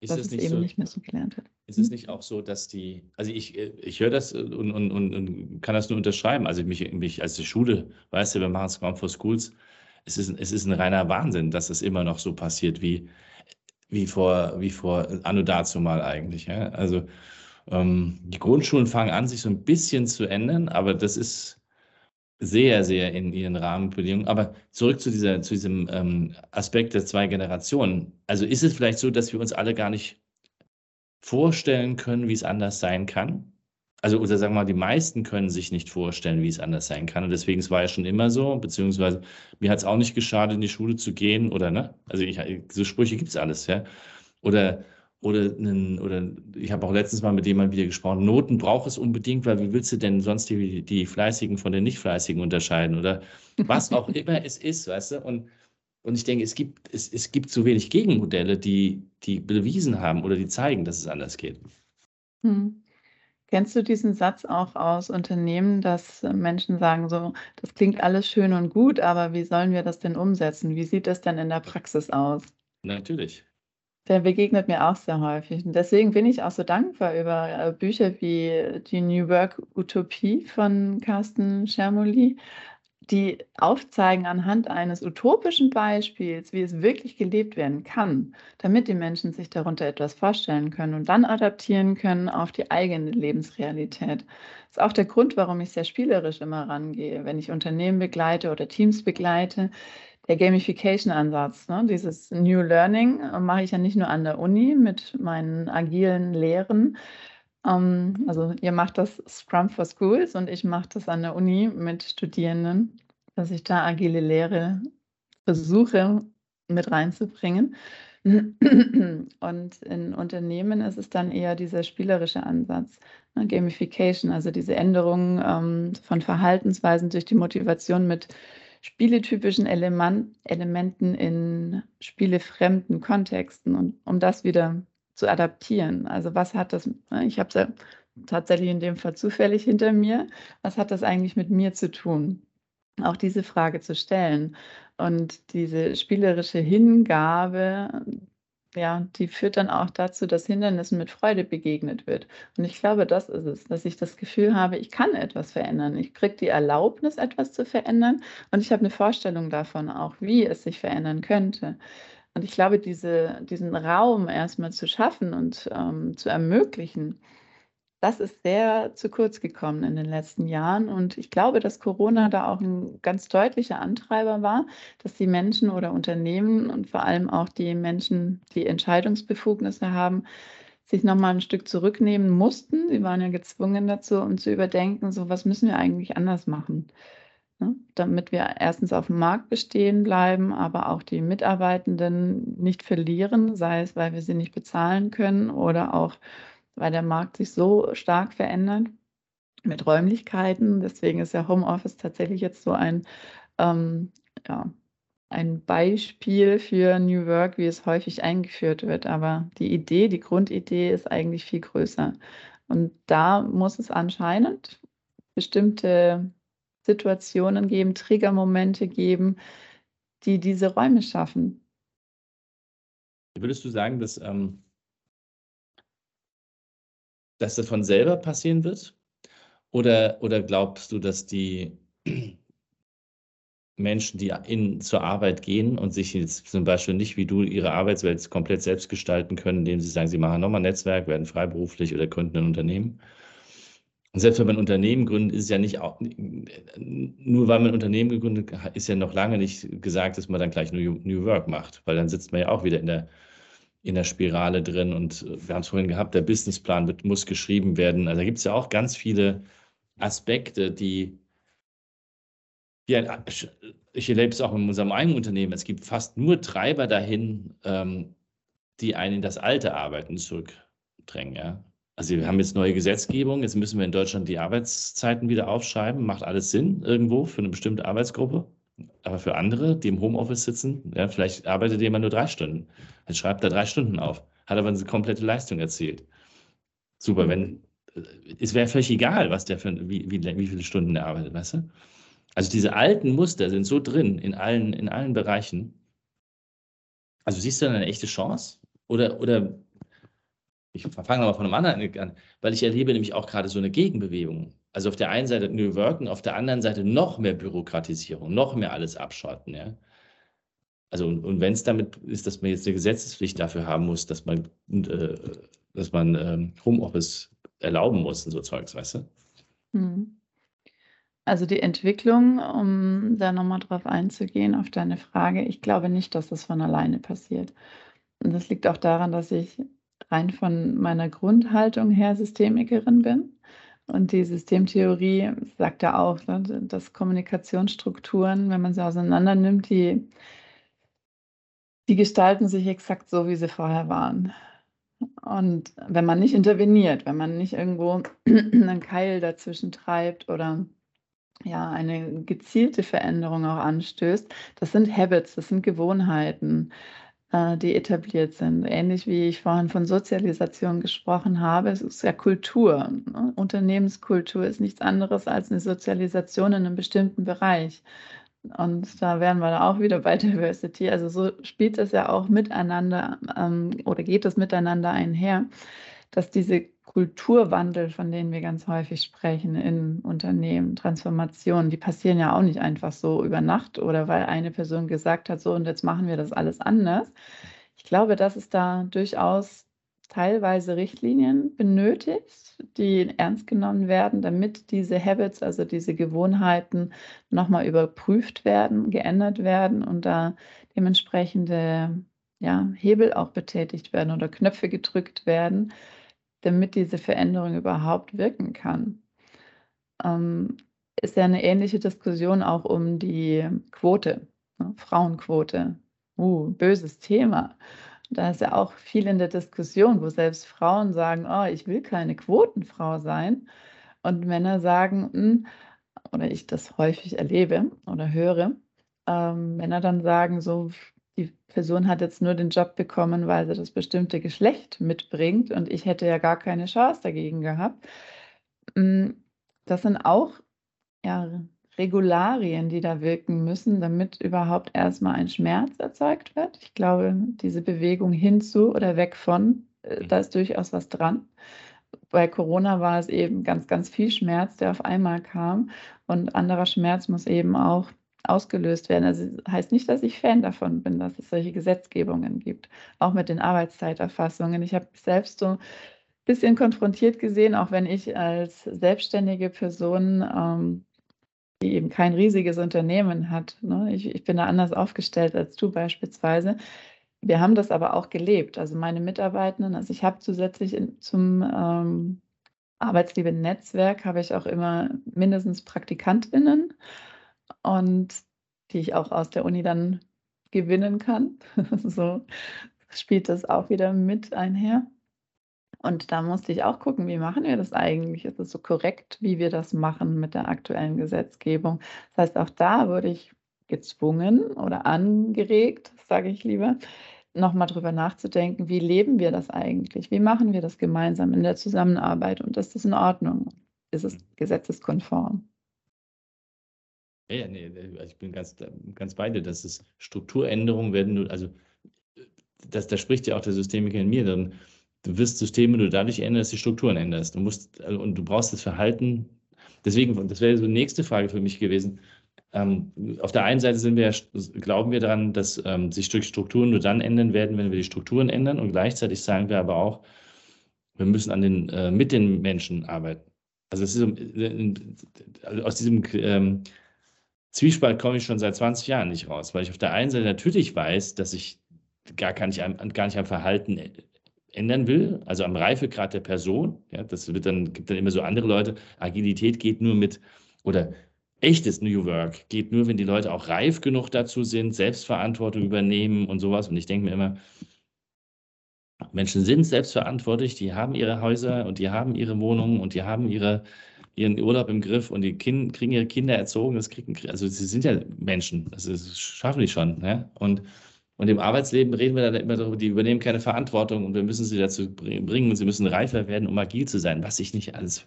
A: Ist dass es, es eben so, nicht mehr so gelernt wird. Ist es hm? nicht auch so, dass die, also ich, ich höre das und, und, und, und kann das nur unterschreiben. Also mich, mich als die Schule, weißt du, wir machen Scrum for Schools, es ist, es ist ein reiner Wahnsinn, dass es immer noch so passiert wie, wie vor, wie vor Anno dazu mal eigentlich. Ja? Also ähm, die Grundschulen fangen an, sich so ein bisschen zu ändern, aber das ist sehr, sehr in ihren Rahmenbedingungen. Aber zurück zu, dieser, zu diesem ähm, Aspekt der zwei Generationen. Also ist es vielleicht so, dass wir uns alle gar nicht vorstellen können, wie es anders sein kann? Also, oder sagen wir mal, die meisten können sich nicht vorstellen, wie es anders sein kann. Und deswegen, es war ja schon immer so, beziehungsweise mir hat es auch nicht geschadet, in die Schule zu gehen, oder ne? Also, ich, so Sprüche gibt es alles, ja. Oder oder, einen, oder ich habe auch letztens mal mit jemandem wieder gesprochen, Noten braucht es unbedingt, weil wie willst du denn sonst die, die Fleißigen von den Nicht-Fleißigen unterscheiden oder was auch immer es ist, weißt du? Und, und ich denke, es gibt, es, es gibt zu wenig Gegenmodelle, die, die bewiesen haben oder die zeigen, dass es anders geht.
B: Hm. Kennst du diesen Satz auch aus Unternehmen, dass Menschen sagen so, das klingt alles schön und gut, aber wie sollen wir das denn umsetzen? Wie sieht das denn in der Praxis aus?
A: Natürlich.
B: Der begegnet mir auch sehr häufig. Und deswegen bin ich auch so dankbar über äh, Bücher wie die New Work Utopie von Carsten Schermoli, die aufzeigen anhand eines utopischen Beispiels, wie es wirklich gelebt werden kann, damit die Menschen sich darunter etwas vorstellen können und dann adaptieren können auf die eigene Lebensrealität. Das ist auch der Grund, warum ich sehr spielerisch immer rangehe, wenn ich Unternehmen begleite oder Teams begleite der Gamification-Ansatz, ne? dieses New Learning, äh, mache ich ja nicht nur an der Uni mit meinen agilen Lehren. Ähm, also ihr macht das Scrum for Schools und ich mache das an der Uni mit Studierenden, dass ich da agile Lehre versuche mit reinzubringen. Und in Unternehmen ist es dann eher dieser spielerische Ansatz, ne? Gamification, also diese Änderung ähm, von Verhaltensweisen durch die Motivation mit spieletypischen Element, Elementen in spielefremden Kontexten und um das wieder zu adaptieren. Also was hat das, ne, ich habe es ja tatsächlich in dem Fall zufällig hinter mir, was hat das eigentlich mit mir zu tun? Auch diese Frage zu stellen und diese spielerische Hingabe ja, die führt dann auch dazu, dass Hindernissen mit Freude begegnet wird. Und ich glaube, das ist es, dass ich das Gefühl habe, ich kann etwas verändern. Ich kriege die Erlaubnis, etwas zu verändern und ich habe eine Vorstellung davon auch, wie es sich verändern könnte. Und ich glaube, diese, diesen Raum erstmal zu schaffen und ähm, zu ermöglichen, das ist sehr zu kurz gekommen in den letzten Jahren. Und ich glaube, dass Corona da auch ein ganz deutlicher Antreiber war, dass die Menschen oder Unternehmen und vor allem auch die Menschen, die Entscheidungsbefugnisse haben, sich nochmal ein Stück zurücknehmen mussten. Sie waren ja gezwungen dazu, um zu überdenken, so was müssen wir eigentlich anders machen. Ne? Damit wir erstens auf dem Markt bestehen bleiben, aber auch die Mitarbeitenden nicht verlieren, sei es, weil wir sie nicht bezahlen können oder auch weil der Markt sich so stark verändert mit Räumlichkeiten. Deswegen ist ja Homeoffice tatsächlich jetzt so ein, ähm, ja, ein Beispiel für New Work, wie es häufig eingeführt wird. Aber die Idee, die Grundidee ist eigentlich viel größer. Und da muss es anscheinend bestimmte Situationen geben, Triggermomente geben, die diese Räume schaffen.
A: Würdest du sagen, dass ähm, dass das von selber passieren wird? Oder, oder glaubst du, dass die Menschen, die in, zur Arbeit gehen und sich jetzt zum Beispiel nicht wie du ihre Arbeitswelt komplett selbst gestalten können, indem sie sagen, sie machen nochmal ein Netzwerk, werden freiberuflich oder gründen ein Unternehmen? Und selbst wenn man ein Unternehmen gründet, ist es ja nicht auch, nur weil man ein Unternehmen gegründet hat, ist ja noch lange nicht gesagt, dass man dann gleich New, New Work macht, weil dann sitzt man ja auch wieder in der in der Spirale drin. Und äh, wir haben es vorhin gehabt, der Businessplan wird, muss geschrieben werden. Also da gibt es ja auch ganz viele Aspekte, die ja, ich erlebe es auch in unserem eigenen Unternehmen. Es gibt fast nur Treiber dahin, ähm, die einen in das alte Arbeiten zurückdrängen. Ja? Also wir haben jetzt neue Gesetzgebung, jetzt müssen wir in Deutschland die Arbeitszeiten wieder aufschreiben. Macht alles Sinn irgendwo für eine bestimmte Arbeitsgruppe. Aber für andere, die im Homeoffice sitzen, ja, vielleicht arbeitet jemand nur drei Stunden. Dann schreibt er drei Stunden auf, hat aber eine komplette Leistung erzielt. Super, wenn äh, es wäre völlig egal, was der für wie, wie, wie viele Stunden er arbeitet, weißt du? Also diese alten Muster sind so drin in allen, in allen Bereichen. Also siehst du da eine echte Chance? Oder, oder ich fange mal von einem anderen an, weil ich erlebe nämlich auch gerade so eine Gegenbewegung. Also auf der einen Seite New Worken, auf der anderen Seite noch mehr Bürokratisierung, noch mehr alles abschotten. Ja? Also und, und wenn es damit ist, dass man jetzt eine Gesetzespflicht dafür haben muss, dass man, äh, dass man ähm, Homeoffice erlauben muss und so Zeugs, weißt du?
B: Hm. Also die Entwicklung, um da nochmal drauf einzugehen, auf deine Frage, ich glaube nicht, dass das von alleine passiert. Und das liegt auch daran, dass ich rein von meiner Grundhaltung her Systemikerin bin. Und die Systemtheorie sagt ja auch, ne, dass Kommunikationsstrukturen, wenn man sie auseinander nimmt, die, die gestalten sich exakt so, wie sie vorher waren. Und wenn man nicht interveniert, wenn man nicht irgendwo einen Keil dazwischen treibt oder ja, eine gezielte Veränderung auch anstößt. Das sind Habits, das sind Gewohnheiten, äh, die etabliert sind. Ähnlich wie ich vorhin von Sozialisation gesprochen habe, es ist ja Kultur. Ne? Unternehmenskultur ist nichts anderes als eine Sozialisation in einem bestimmten Bereich. Und da wären wir da auch wieder bei Diversity. Also so spielt es ja auch miteinander ähm, oder geht es miteinander einher, dass diese Kulturwandel, von denen wir ganz häufig sprechen in Unternehmen, Transformationen, die passieren ja auch nicht einfach so über Nacht oder weil eine Person gesagt hat, so und jetzt machen wir das alles anders. Ich glaube, dass es da durchaus teilweise Richtlinien benötigt, die ernst genommen werden, damit diese Habits, also diese Gewohnheiten nochmal überprüft werden, geändert werden und da dementsprechende ja, Hebel auch betätigt werden oder Knöpfe gedrückt werden, damit diese Veränderung überhaupt wirken kann. Ähm, ist ja eine ähnliche Diskussion auch um die Quote, ne? Frauenquote. Uh, böses Thema. Da ist ja auch viel in der Diskussion, wo selbst Frauen sagen, oh, ich will keine Quotenfrau sein. Und Männer sagen, hm, oder ich das häufig erlebe oder höre, ähm, Männer dann sagen so, die Person hat jetzt nur den Job bekommen, weil sie das bestimmte Geschlecht mitbringt und ich hätte ja gar keine Chance dagegen gehabt. Hm, das sind auch ja, Regularien, die da wirken müssen, damit überhaupt erstmal ein Schmerz erzeugt wird. Ich glaube, diese Bewegung hinzu oder weg von, äh, da ist durchaus was dran. Bei Corona war es eben ganz, ganz viel Schmerz, der auf einmal kam. Und anderer Schmerz muss eben auch ausgelöst werden. Also heißt nicht, dass ich Fan davon bin, dass es solche Gesetzgebungen gibt, auch mit den Arbeitszeiterfassungen. Ich habe selbst so ein bisschen konfrontiert gesehen, auch wenn ich als selbstständige Person, ähm, die eben kein riesiges Unternehmen hat, ne? ich, ich bin da anders aufgestellt als du beispielsweise. Wir haben das aber auch gelebt. Also meine Mitarbeitenden, also ich habe zusätzlich in, zum ähm, Arbeitsliebe-Netzwerk habe ich auch immer mindestens PraktikantInnen und die ich auch aus der Uni dann gewinnen kann. so spielt das auch wieder mit einher. Und da musste ich auch gucken, wie machen wir das eigentlich? Ist es so korrekt, wie wir das machen mit der aktuellen Gesetzgebung? Das heißt, auch da wurde ich gezwungen oder angeregt, sage ich lieber, nochmal drüber nachzudenken, wie leben wir das eigentlich? Wie machen wir das gemeinsam in der Zusammenarbeit? Und ist das in Ordnung? Ist es gesetzeskonform?
A: Ja, nee, also ich bin ganz, ganz bei dir, dass es Strukturänderungen werden, also das, da spricht ja auch der Systemiker in mir, dann du wirst Systeme nur dadurch ändern, dass du Strukturen änderst. Du musst, also, und du brauchst das Verhalten. Deswegen, das wäre so die nächste Frage für mich gewesen. Ähm, auf der einen Seite wir, glauben wir daran, dass ähm, sich Strukturen nur dann ändern werden, wenn wir die Strukturen ändern. Und gleichzeitig sagen wir aber auch, wir müssen an den, äh, mit den Menschen arbeiten. Also ist äh, aus diesem ähm, Zwiespalt komme ich schon seit 20 Jahren nicht raus, weil ich auf der einen Seite natürlich weiß, dass ich gar, gar, nicht, gar nicht am Verhalten ändern will, also am Reifegrad der Person. Ja, das wird dann, gibt dann immer so andere Leute. Agilität geht nur mit, oder echtes New Work geht nur, wenn die Leute auch reif genug dazu sind, Selbstverantwortung übernehmen und sowas. Und ich denke mir immer, Menschen sind selbstverantwortlich, die haben ihre Häuser und die haben ihre Wohnungen und die haben ihre, ihren Urlaub im Griff und die kind, kriegen ihre Kinder erzogen. Das kriegen, also sie sind ja Menschen, also das schaffen die schon. Ne? Und, und im Arbeitsleben reden wir dann immer darüber, die übernehmen keine Verantwortung und wir müssen sie dazu bringen und sie müssen reifer werden, um agil zu sein, was ich nicht alles.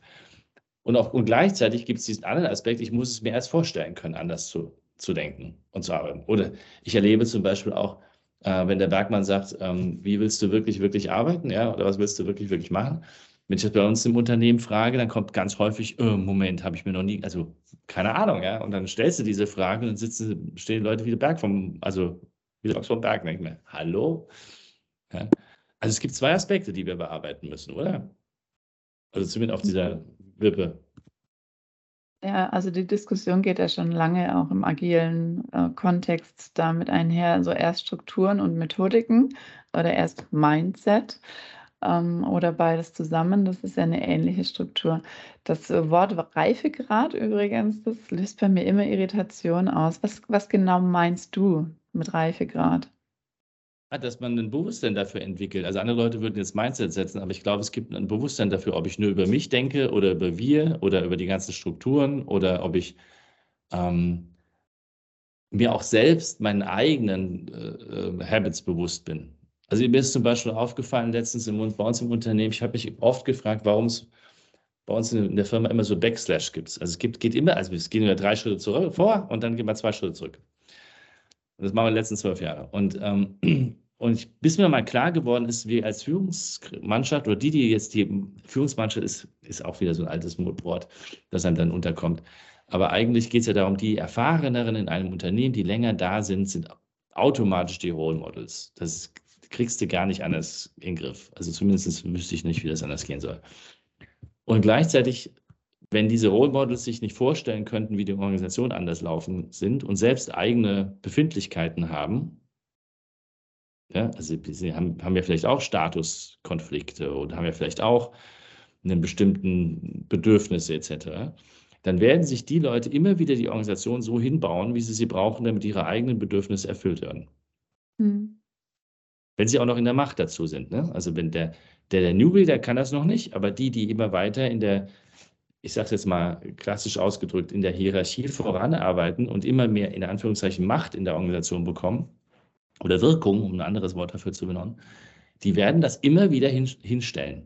A: Und, auch, und gleichzeitig gibt es diesen anderen Aspekt, ich muss es mir erst vorstellen können, anders zu, zu denken und zu arbeiten. Oder ich erlebe zum Beispiel auch, äh, wenn der Bergmann sagt, ähm, wie willst du wirklich, wirklich arbeiten, ja, oder was willst du wirklich, wirklich machen? Wenn ich das bei uns im Unternehmen frage, dann kommt ganz häufig, oh, Moment, habe ich mir noch nie, also keine Ahnung, ja. Und dann stellst du diese Frage und dann sitzen, stehen Leute wie der Berg vom, also wie der vom Berg, denke ich mir, hallo? Ja? Also es gibt zwei Aspekte, die wir bearbeiten müssen, oder? Also zumindest auf dieser Wippe.
B: Ja, also die Diskussion geht ja schon lange auch im agilen äh, Kontext damit einher, so erst Strukturen und Methodiken oder erst Mindset ähm, oder beides zusammen. Das ist ja eine ähnliche Struktur. Das Wort Reifegrad übrigens, das löst bei mir immer Irritation aus. Was, was genau meinst du mit Reifegrad?
A: dass man ein Bewusstsein dafür entwickelt. Also andere Leute würden jetzt Mindset setzen, aber ich glaube, es gibt ein Bewusstsein dafür, ob ich nur über mich denke oder über wir oder über die ganzen Strukturen oder ob ich ähm, mir auch selbst meinen eigenen äh, Habits bewusst bin. Also mir ist zum Beispiel aufgefallen letztens im, bei uns im Unternehmen, ich habe mich oft gefragt, warum es bei uns in der Firma immer so Backslash gibt. Also es gibt, geht immer, also es gehen immer drei Schritte zurück, vor und dann gehen wir zwei Schritte zurück. Und das machen wir die letzten zwölf Jahre. Und, ähm, und ich, bis mir mal klar geworden ist, wir als Führungsmannschaft oder die, die jetzt die Führungsmannschaft ist, ist auch wieder so ein altes Wort, das einem dann unterkommt. Aber eigentlich geht es ja darum, die Erfahreneren in einem Unternehmen, die länger da sind, sind automatisch die Role Models. Das kriegst du gar nicht anders in den Griff. Also zumindest wüsste ich nicht, wie das anders gehen soll. Und gleichzeitig wenn diese Role Models sich nicht vorstellen könnten, wie die Organisation anders laufen sind und selbst eigene Befindlichkeiten haben, ja, also sie haben, haben ja vielleicht auch Statuskonflikte oder haben ja vielleicht auch einen bestimmten Bedürfnisse etc., dann werden sich die Leute immer wieder die Organisation so hinbauen, wie sie sie brauchen, damit ihre eigenen Bedürfnisse erfüllt werden. Mhm. Wenn sie auch noch in der Macht dazu sind. Ne? Also wenn der, der, der Newbie, der kann das noch nicht, aber die, die immer weiter in der ich sage es jetzt mal klassisch ausgedrückt, in der Hierarchie voranarbeiten und immer mehr in Anführungszeichen Macht in der Organisation bekommen oder Wirkung, um ein anderes Wort dafür zu benennen, die werden das immer wieder hin, hinstellen.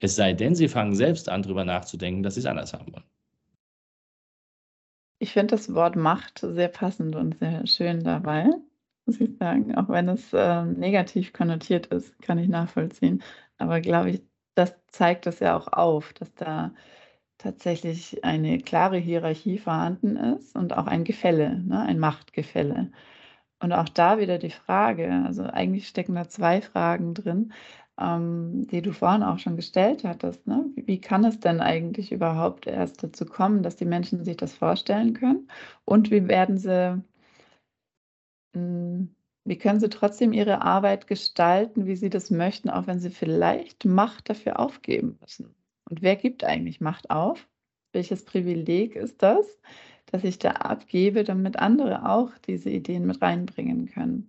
A: Es sei denn, sie fangen selbst an, darüber nachzudenken, dass sie es anders haben wollen.
B: Ich finde das Wort Macht sehr passend und sehr schön dabei, muss ich sagen. Auch wenn es äh, negativ konnotiert ist, kann ich nachvollziehen. Aber glaube ich, das zeigt das ja auch auf, dass da tatsächlich eine klare Hierarchie vorhanden ist und auch ein Gefälle, ne, ein Machtgefälle. Und auch da wieder die Frage, also eigentlich stecken da zwei Fragen drin, ähm, die du vorhin auch schon gestellt hattest. Ne? Wie kann es denn eigentlich überhaupt erst dazu kommen, dass die Menschen sich das vorstellen können? Und wie werden sie wie können Sie trotzdem Ihre Arbeit gestalten, wie Sie das möchten, auch wenn Sie vielleicht Macht dafür aufgeben müssen? Und wer gibt eigentlich Macht auf? Welches Privileg ist das, dass ich da abgebe, damit andere auch diese Ideen mit reinbringen können?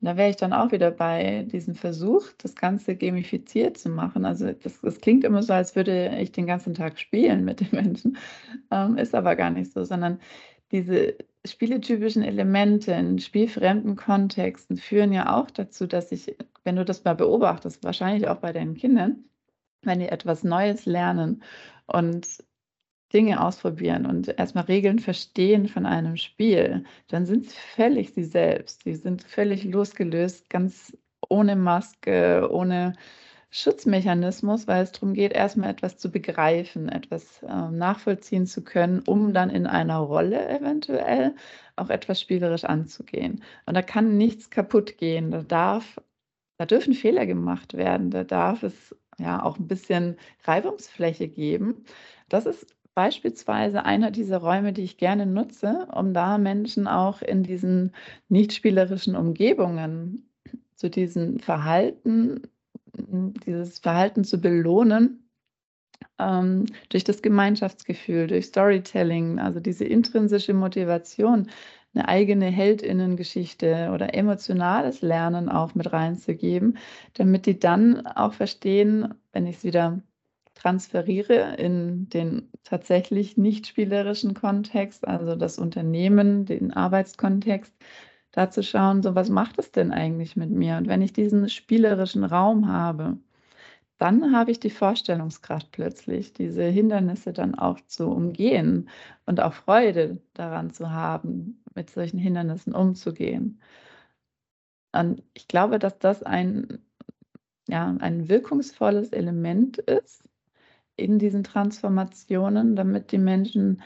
B: Und da wäre ich dann auch wieder bei diesem Versuch, das Ganze gamifiziert zu machen. Also das, das klingt immer so, als würde ich den ganzen Tag spielen mit den Menschen, ähm, ist aber gar nicht so, sondern diese spieletypischen Elemente in spielfremden Kontexten führen ja auch dazu, dass ich, wenn du das mal beobachtest, wahrscheinlich auch bei deinen Kindern, wenn die etwas Neues lernen und Dinge ausprobieren und erstmal Regeln verstehen von einem Spiel, dann sind sie völlig sie selbst. Sie sind völlig losgelöst, ganz ohne Maske, ohne Schutzmechanismus, weil es darum geht, erstmal etwas zu begreifen, etwas äh, nachvollziehen zu können, um dann in einer Rolle eventuell auch etwas spielerisch anzugehen. Und da kann nichts kaputt gehen. Da darf, da dürfen Fehler gemacht werden. Da darf es ja auch ein bisschen Reibungsfläche geben. Das ist beispielsweise einer dieser Räume, die ich gerne nutze, um da Menschen auch in diesen nicht spielerischen Umgebungen zu diesem Verhalten dieses Verhalten zu belohnen ähm, durch das Gemeinschaftsgefühl, durch Storytelling, also diese intrinsische Motivation, eine eigene Heldinnengeschichte oder emotionales Lernen auch mit reinzugeben, damit die dann auch verstehen, wenn ich es wieder transferiere in den tatsächlich nicht spielerischen Kontext, also das Unternehmen, den Arbeitskontext, da zu schauen, so was macht es denn eigentlich mit mir? Und wenn ich diesen spielerischen Raum habe, dann habe ich die Vorstellungskraft plötzlich, diese Hindernisse dann auch zu umgehen und auch Freude daran zu haben, mit solchen Hindernissen umzugehen. Und ich glaube, dass das ein, ja, ein wirkungsvolles Element ist in diesen Transformationen, damit die Menschen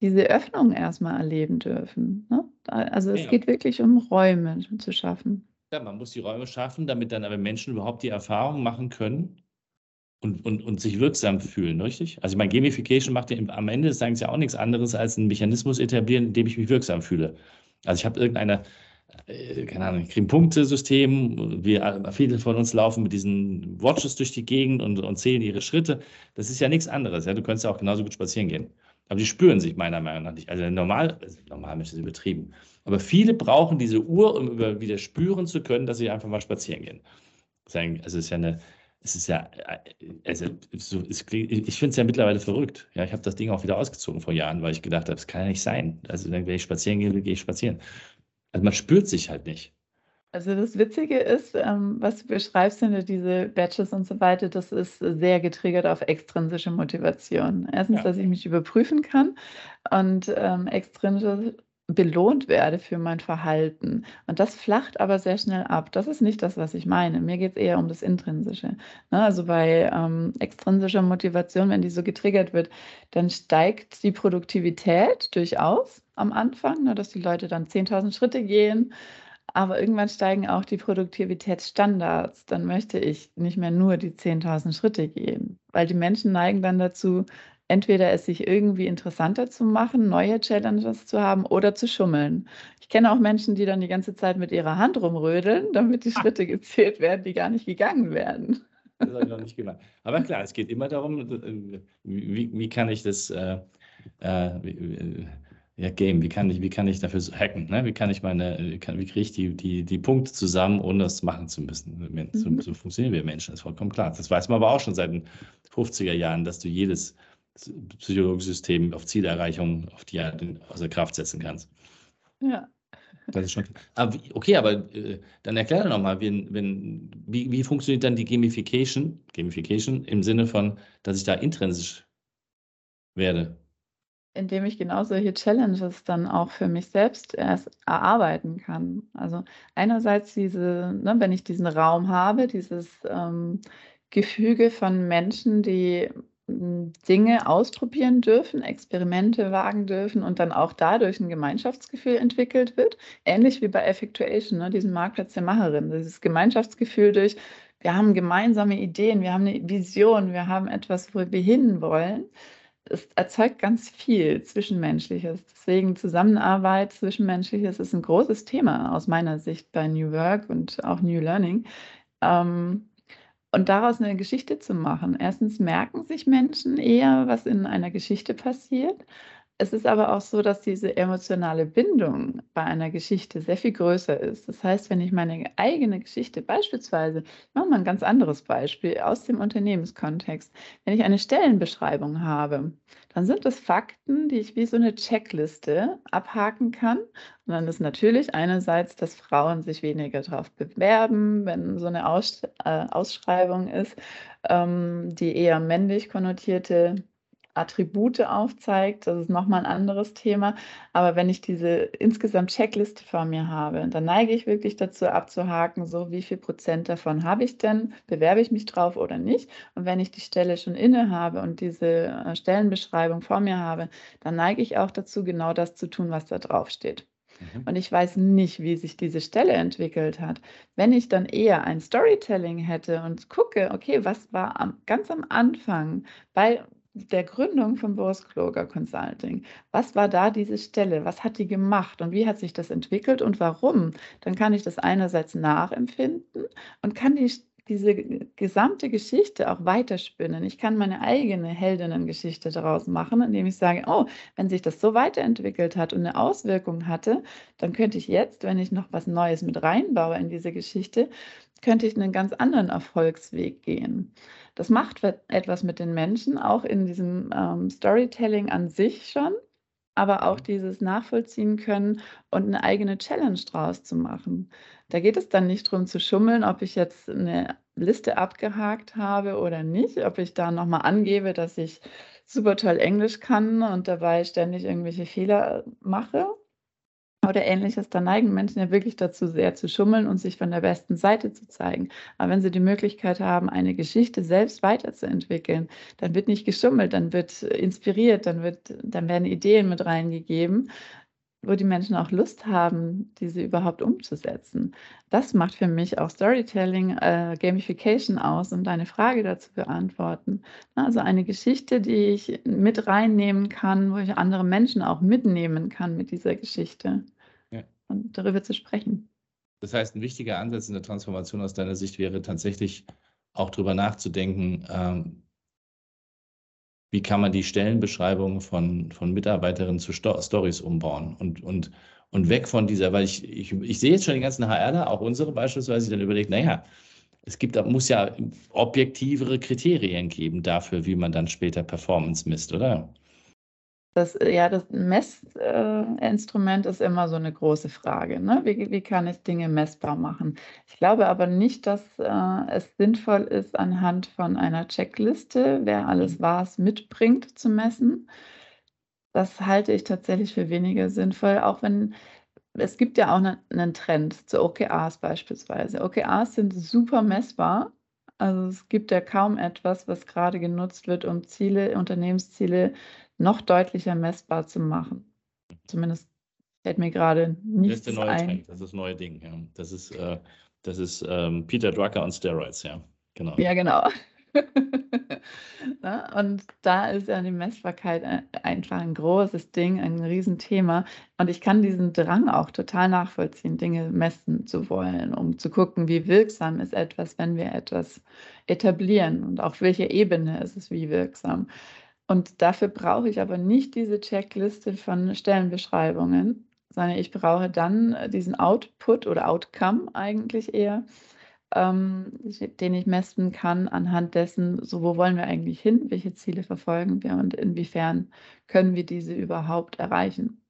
B: diese Öffnung erstmal erleben dürfen. Ne? Also es
A: Ja.
B: geht wirklich um Räume zu schaffen.
A: Ja, man muss die Räume schaffen, damit dann aber Menschen überhaupt die Erfahrung machen können und, und, und sich wirksam fühlen, richtig? Also ich meine, Gamification macht ja am Ende des Tages ja auch nichts anderes, als einen Mechanismus etablieren, in dem ich mich wirksam fühle. Also ich habe irgendeine, äh, keine Ahnung, ich kriege ein Punktesystem, wir, alle- viele von uns laufen mit diesen Watches durch die Gegend und, und zählen ihre Schritte. Das ist ja nichts anderes. Ja? Du könntest ja auch genauso gut spazieren gehen. Aber die spüren sich meiner Meinung nach nicht. Also normal, also normal Mensch ist übertrieben. Aber viele brauchen diese Uhr, um wieder spüren zu können, dass sie einfach mal spazieren gehen. Also es ist ja eine, es ist ja, also so, es, klingt- ich finde es ja mittlerweile verrückt. Ja, ich habe das Ding auch wieder ausgezogen vor Jahren, weil ich gedacht habe, es kann ja nicht sein. Also wenn ich spazieren gehe, gehe ich spazieren. Also man spürt sich halt nicht.
B: Also das Witzige ist, ähm, was du beschreibst, sind ja diese Badges und so weiter, das ist sehr getriggert auf extrinsische Motivation. Erstens,
A: Ja.
B: dass ich mich überprüfen kann und ähm, extrinsisch belohnt werde für mein Verhalten. Und das flacht aber sehr schnell ab. Das ist nicht das, was ich meine. Mir geht es eher um das Intrinsische. Ne? Also bei ähm, extrinsischer Motivation, wenn die so getriggert wird, dann steigt die Produktivität durchaus am Anfang, ne? dass die Leute dann 10.000 Schritte gehen aber irgendwann steigen auch die Produktivitätsstandards. Dann möchte ich nicht mehr nur die 10.000 Schritte gehen, weil die Menschen neigen dann dazu, entweder es sich irgendwie interessanter zu machen, neue Challenges zu haben oder zu schummeln. Ich kenne auch Menschen, die dann die ganze Zeit mit ihrer Hand rumrödeln, damit die Schritte gezählt werden, die gar nicht gegangen werden.
A: Das habe ich noch nicht gemacht. Aber klar, es geht immer darum, äh, wie, wie kann ich das äh, äh, ja, Game, wie kann ich, wie kann ich dafür hacken? Ne? Wie kann ich meine, wie, kann, wie kriege ich die, die, die Punkte zusammen, ohne das machen zu müssen? So,
B: Mhm.
A: so funktionieren wir Menschen, das ist vollkommen klar. Das weiß man aber auch schon seit den 50er Jahren, dass du jedes psychologische System auf Zielerreichung auf die Art außer Kraft setzen kannst.
B: Ja.
A: Das ist schon. Aber wie, okay, aber äh, dann erklär doch nochmal, wenn, wenn, wie, wie funktioniert dann die Gamification, Gamification im Sinne von, dass ich da intrinsisch werde?
B: Indem ich genau solche Challenges dann auch für mich selbst erst erarbeiten kann. Also einerseits diese, ne, wenn ich diesen Raum habe, dieses ähm, Gefüge von Menschen, die m, Dinge ausprobieren dürfen, Experimente wagen dürfen und dann auch dadurch ein Gemeinschaftsgefühl entwickelt wird, ähnlich wie bei Effectuation, ne, diesem Marktplatz der Macherin, dieses Gemeinschaftsgefühl durch, wir haben gemeinsame Ideen, wir haben eine Vision, wir haben etwas, wo wir hinwollen es erzeugt ganz viel Zwischenmenschliches. Deswegen Zusammenarbeit, Zwischenmenschliches ist ein großes Thema aus meiner Sicht bei New Work und auch New Learning. Ähm, und daraus eine Geschichte zu machen. Erstens merken sich Menschen eher, was in einer Geschichte passiert. Es ist aber auch so, dass diese emotionale Bindung bei einer Geschichte sehr viel größer ist. Das heißt, wenn ich meine eigene Geschichte beispielsweise, ich mache mal ein ganz anderes Beispiel aus dem Unternehmenskontext, wenn ich eine Stellenbeschreibung habe, dann sind es Fakten, die ich wie so eine Checkliste abhaken kann. Und dann ist natürlich einerseits, dass Frauen sich weniger darauf bewerben, wenn so eine Aus, äh, Ausschreibung ist, ähm, die eher männlich konnotierte Attribute aufzeigt. Das ist nochmal ein anderes Thema. Aber wenn ich diese insgesamt Checkliste vor mir habe, dann neige ich wirklich dazu abzuhaken, so wie viel Prozent davon habe ich denn, bewerbe ich mich drauf oder nicht. Und wenn ich die Stelle schon inne habe und diese äh, Stellenbeschreibung vor mir habe, dann neige ich auch dazu, genau das zu tun, was da drauf steht.
A: Mhm.
B: Und ich weiß nicht, wie sich diese Stelle entwickelt hat. Wenn ich dann eher ein Storytelling hätte und gucke, okay, was war am, ganz am Anfang bei der Gründung von Boris Kloger Consulting, was war da diese Stelle? Was hat die gemacht und wie hat sich das entwickelt und warum? Dann kann ich das einerseits nachempfinden und kann die diese gesamte Geschichte auch weiterspinnen. Ich kann meine eigene Heldinnengeschichte daraus machen, indem ich sage, oh, wenn sich das so weiterentwickelt hat und eine Auswirkung hatte, dann könnte ich jetzt, wenn ich noch was Neues mit reinbaue in diese Geschichte, könnte ich einen ganz anderen Erfolgsweg gehen. Das macht etwas mit den Menschen, auch in diesem ähm, Storytelling an sich schon aber auch dieses nachvollziehen können und eine eigene Challenge draus zu machen. Da geht es dann nicht darum zu schummeln, ob ich jetzt eine Liste abgehakt habe oder nicht, ob ich da nochmal angebe, dass ich super toll Englisch kann und dabei ständig irgendwelche Fehler mache oder Ähnliches, da neigen Menschen ja wirklich dazu, sehr zu schummeln und sich von der besten Seite zu zeigen. Aber wenn sie die Möglichkeit haben, eine Geschichte selbst weiterzuentwickeln, dann wird nicht geschummelt, dann wird inspiriert, dann, wird, dann werden Ideen mit reingegeben wo die Menschen auch Lust haben, diese überhaupt umzusetzen. Das macht für mich auch Storytelling, äh, Gamification aus, um deine Frage dazu beantworten. Also eine Geschichte, die ich mit reinnehmen kann, wo ich andere Menschen auch mitnehmen kann mit dieser Geschichte. Und darüber zu sprechen.
A: Das heißt, ein wichtiger Ansatz in der Transformation aus deiner Sicht wäre tatsächlich auch darüber nachzudenken, ähm, wie kann man die Stellenbeschreibungen von, von Mitarbeiterinnen zu Sto Stories umbauen und, und, und weg von dieser, weil ich, ich, ich sehe jetzt schon die ganzen HRler, auch unsere beispielsweise, die dann überlegt, naja, es gibt, muss ja objektivere Kriterien geben dafür, wie man dann später Performance misst, oder?
B: Das, äh, ja, das Messinstrument ist immer so eine große Frage. Ne? Wie, wie kann ich Dinge messbar machen? Ich glaube aber nicht, dass äh, es sinnvoll ist, anhand von einer Checkliste, wer alles mhm. was mitbringt, zu messen. Das halte ich tatsächlich für weniger sinnvoll, auch wenn es gibt ja auch ne, einen Trend zu OKRs beispielsweise. OKRs sind super messbar. Also es gibt ja kaum etwas, was gerade genutzt wird, um Ziele, Unternehmensziele noch deutlicher messbar zu machen. Zumindest fällt mir gerade nichts
A: das ist der neue
B: ein.
A: Trend, das ist das neue Ding. Ja. Das ist, äh, das ist ähm, Peter Drucker und Steroids, ja.
B: Genau. Ja, genau. Na, und da ist ja die Messbarkeit einfach ein großes Ding, ein Riesenthema. Und ich kann diesen Drang auch total nachvollziehen, Dinge messen zu wollen, um zu gucken, wie wirksam ist etwas, wenn wir etwas etablieren und auf welcher Ebene ist es wie wirksam. Und dafür brauche ich aber nicht diese Checkliste von Stellenbeschreibungen, sondern ich brauche dann äh, diesen Output oder Outcome eigentlich eher, ähm, den ich messen kann anhand dessen, so wo wollen wir eigentlich hin, welche Ziele verfolgen wir und inwiefern können wir diese überhaupt erreichen.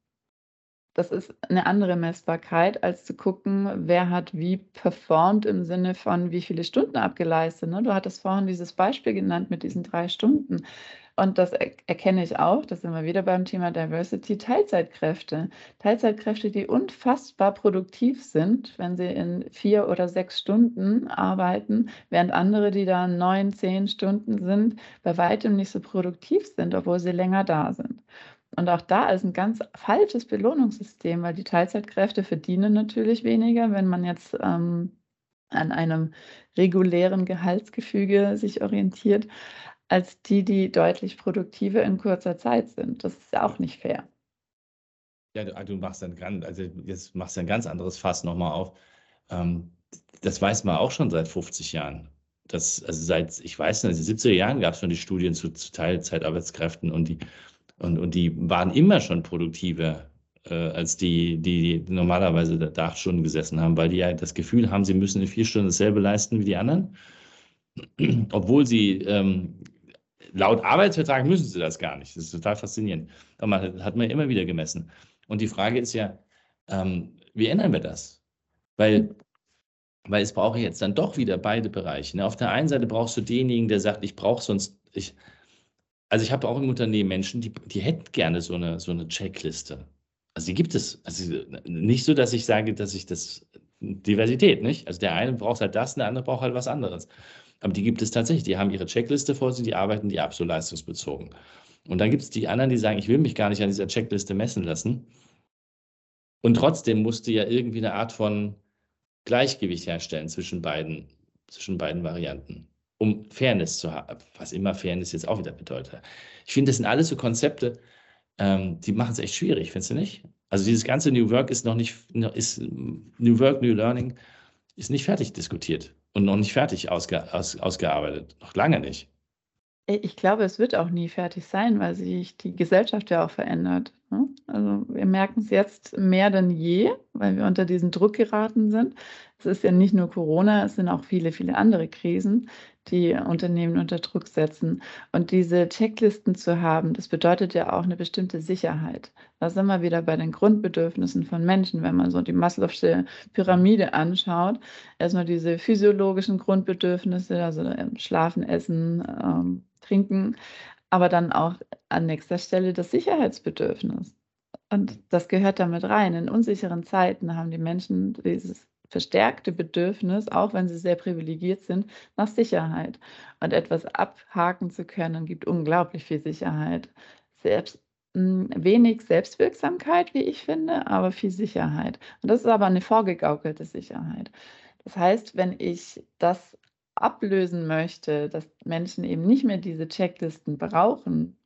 B: Das ist eine andere Messbarkeit, als zu gucken, wer hat wie performt im Sinne von, wie viele Stunden abgeleistet. Ne? Du hattest vorhin dieses Beispiel genannt mit diesen drei Stunden. Und das erkenne ich auch, das sind wir wieder beim Thema Diversity, Teilzeitkräfte. Teilzeitkräfte, die unfassbar produktiv sind, wenn sie in vier oder sechs Stunden arbeiten, während andere, die da neun, zehn Stunden sind, bei weitem nicht so produktiv sind, obwohl sie länger da sind. Und auch da ist ein ganz falsches Belohnungssystem, weil die Teilzeitkräfte verdienen natürlich weniger, wenn man jetzt ähm, an einem regulären Gehaltsgefüge sich orientiert als die, die deutlich produktiver in kurzer Zeit sind. Das ist ja auch nicht fair.
A: Ja, du, du machst ein ganz, also jetzt machst du ein ganz anderes Fass nochmal auf. Ähm, das weiß man auch schon seit 50 Jahren. Das, also seit, ich weiß nicht, in den 70er Jahren gab es schon die Studien zu, zu Teilzeitarbeitskräften und die, und, und die waren immer schon produktiver äh, als die, die normalerweise da acht Stunden gesessen haben, weil die ja das Gefühl haben, sie müssen in vier Stunden dasselbe leisten wie die anderen. Obwohl sie ähm, laut Arbeitsvertrag müssen sie das gar nicht. Das ist total faszinierend. Man hat man immer wieder gemessen. Und die Frage ist ja, ähm, wie ändern wir das? Weil, weil es brauche jetzt dann doch wieder beide Bereiche. Ne? Auf der einen Seite brauchst du denjenigen, der sagt, ich brauche sonst, ich, also ich habe auch im Unternehmen Menschen, die, die hätten gerne so eine, so eine Checkliste. Also die gibt es. Also nicht so, dass ich sage, dass ich das Diversität, nicht? Also der eine braucht halt das, der andere braucht halt was anderes. Aber die gibt es tatsächlich. Die haben ihre Checkliste vor sich, die arbeiten die ab so leistungsbezogen. Und dann gibt es die anderen, die sagen, ich will mich gar nicht an dieser Checkliste messen lassen. Und trotzdem musste ja irgendwie eine Art von Gleichgewicht herstellen zwischen beiden, zwischen beiden Varianten, um Fairness zu haben, was immer Fairness jetzt auch wieder bedeutet. Ich finde, das sind alles so Konzepte, ähm, die machen es echt schwierig, findest du nicht? Also dieses ganze New Work ist noch nicht, ist New Work, New Learning ist nicht fertig diskutiert und noch nicht fertig ausge, aus, ausgearbeitet. Noch lange nicht.
B: Ich glaube, es wird auch nie fertig sein, weil sich die Gesellschaft ja auch verändert. Ne? Also wir merken es jetzt mehr denn je, weil wir unter diesen Druck geraten sind. Es ist ja nicht nur Corona, es sind auch viele, viele andere Krisen, die Unternehmen unter Druck setzen. Und diese Checklisten zu haben, das bedeutet ja auch eine bestimmte Sicherheit. Da sind wir wieder bei den Grundbedürfnissen von Menschen, wenn man so die Maslow'sche Pyramide anschaut. Erstmal diese physiologischen Grundbedürfnisse, also ähm, Schlafen, Essen, ähm, Trinken, aber dann auch an nächster Stelle das Sicherheitsbedürfnis. Und das gehört damit rein. In unsicheren Zeiten haben die Menschen dieses verstärkte Bedürfnis, auch wenn sie sehr privilegiert sind, nach Sicherheit. Und etwas abhaken zu können, gibt unglaublich viel Sicherheit. Selbst, hm, wenig Selbstwirksamkeit, wie ich finde, aber viel Sicherheit. Und das ist aber eine vorgegaukelte Sicherheit. Das heißt, wenn ich das ablösen möchte, dass Menschen eben nicht mehr diese Checklisten brauchen,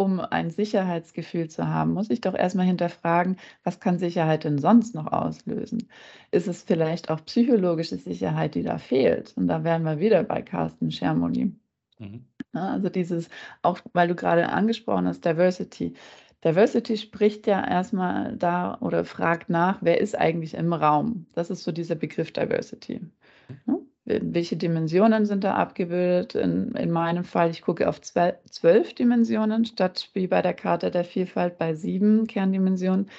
B: um ein Sicherheitsgefühl zu haben, muss ich doch erstmal hinterfragen, was kann Sicherheit denn sonst noch auslösen? Ist es vielleicht auch psychologische Sicherheit, die da fehlt? Und da wären wir wieder bei Carsten Schermoli. Mhm. Also dieses, auch weil du gerade angesprochen hast, Diversity. Diversity spricht ja erstmal da oder fragt nach, wer ist eigentlich im Raum? Das ist so dieser Begriff Diversity. Mhm welche Dimensionen sind da abgebildet. In, in meinem Fall, ich gucke auf zwölf Dimensionen statt wie bei der Karte der Vielfalt bei sieben Kerndimensionen.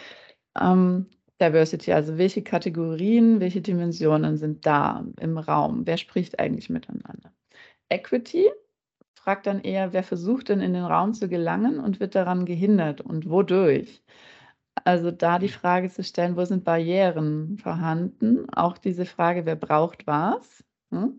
B: Ähm, Diversity, also welche Kategorien, welche Dimensionen sind da im Raum? Wer spricht eigentlich miteinander? Equity fragt dann eher, wer versucht denn in den Raum zu gelangen und wird daran gehindert und wodurch? Also da die Frage zu stellen, wo sind Barrieren vorhanden? Auch diese Frage, wer braucht was? Ne?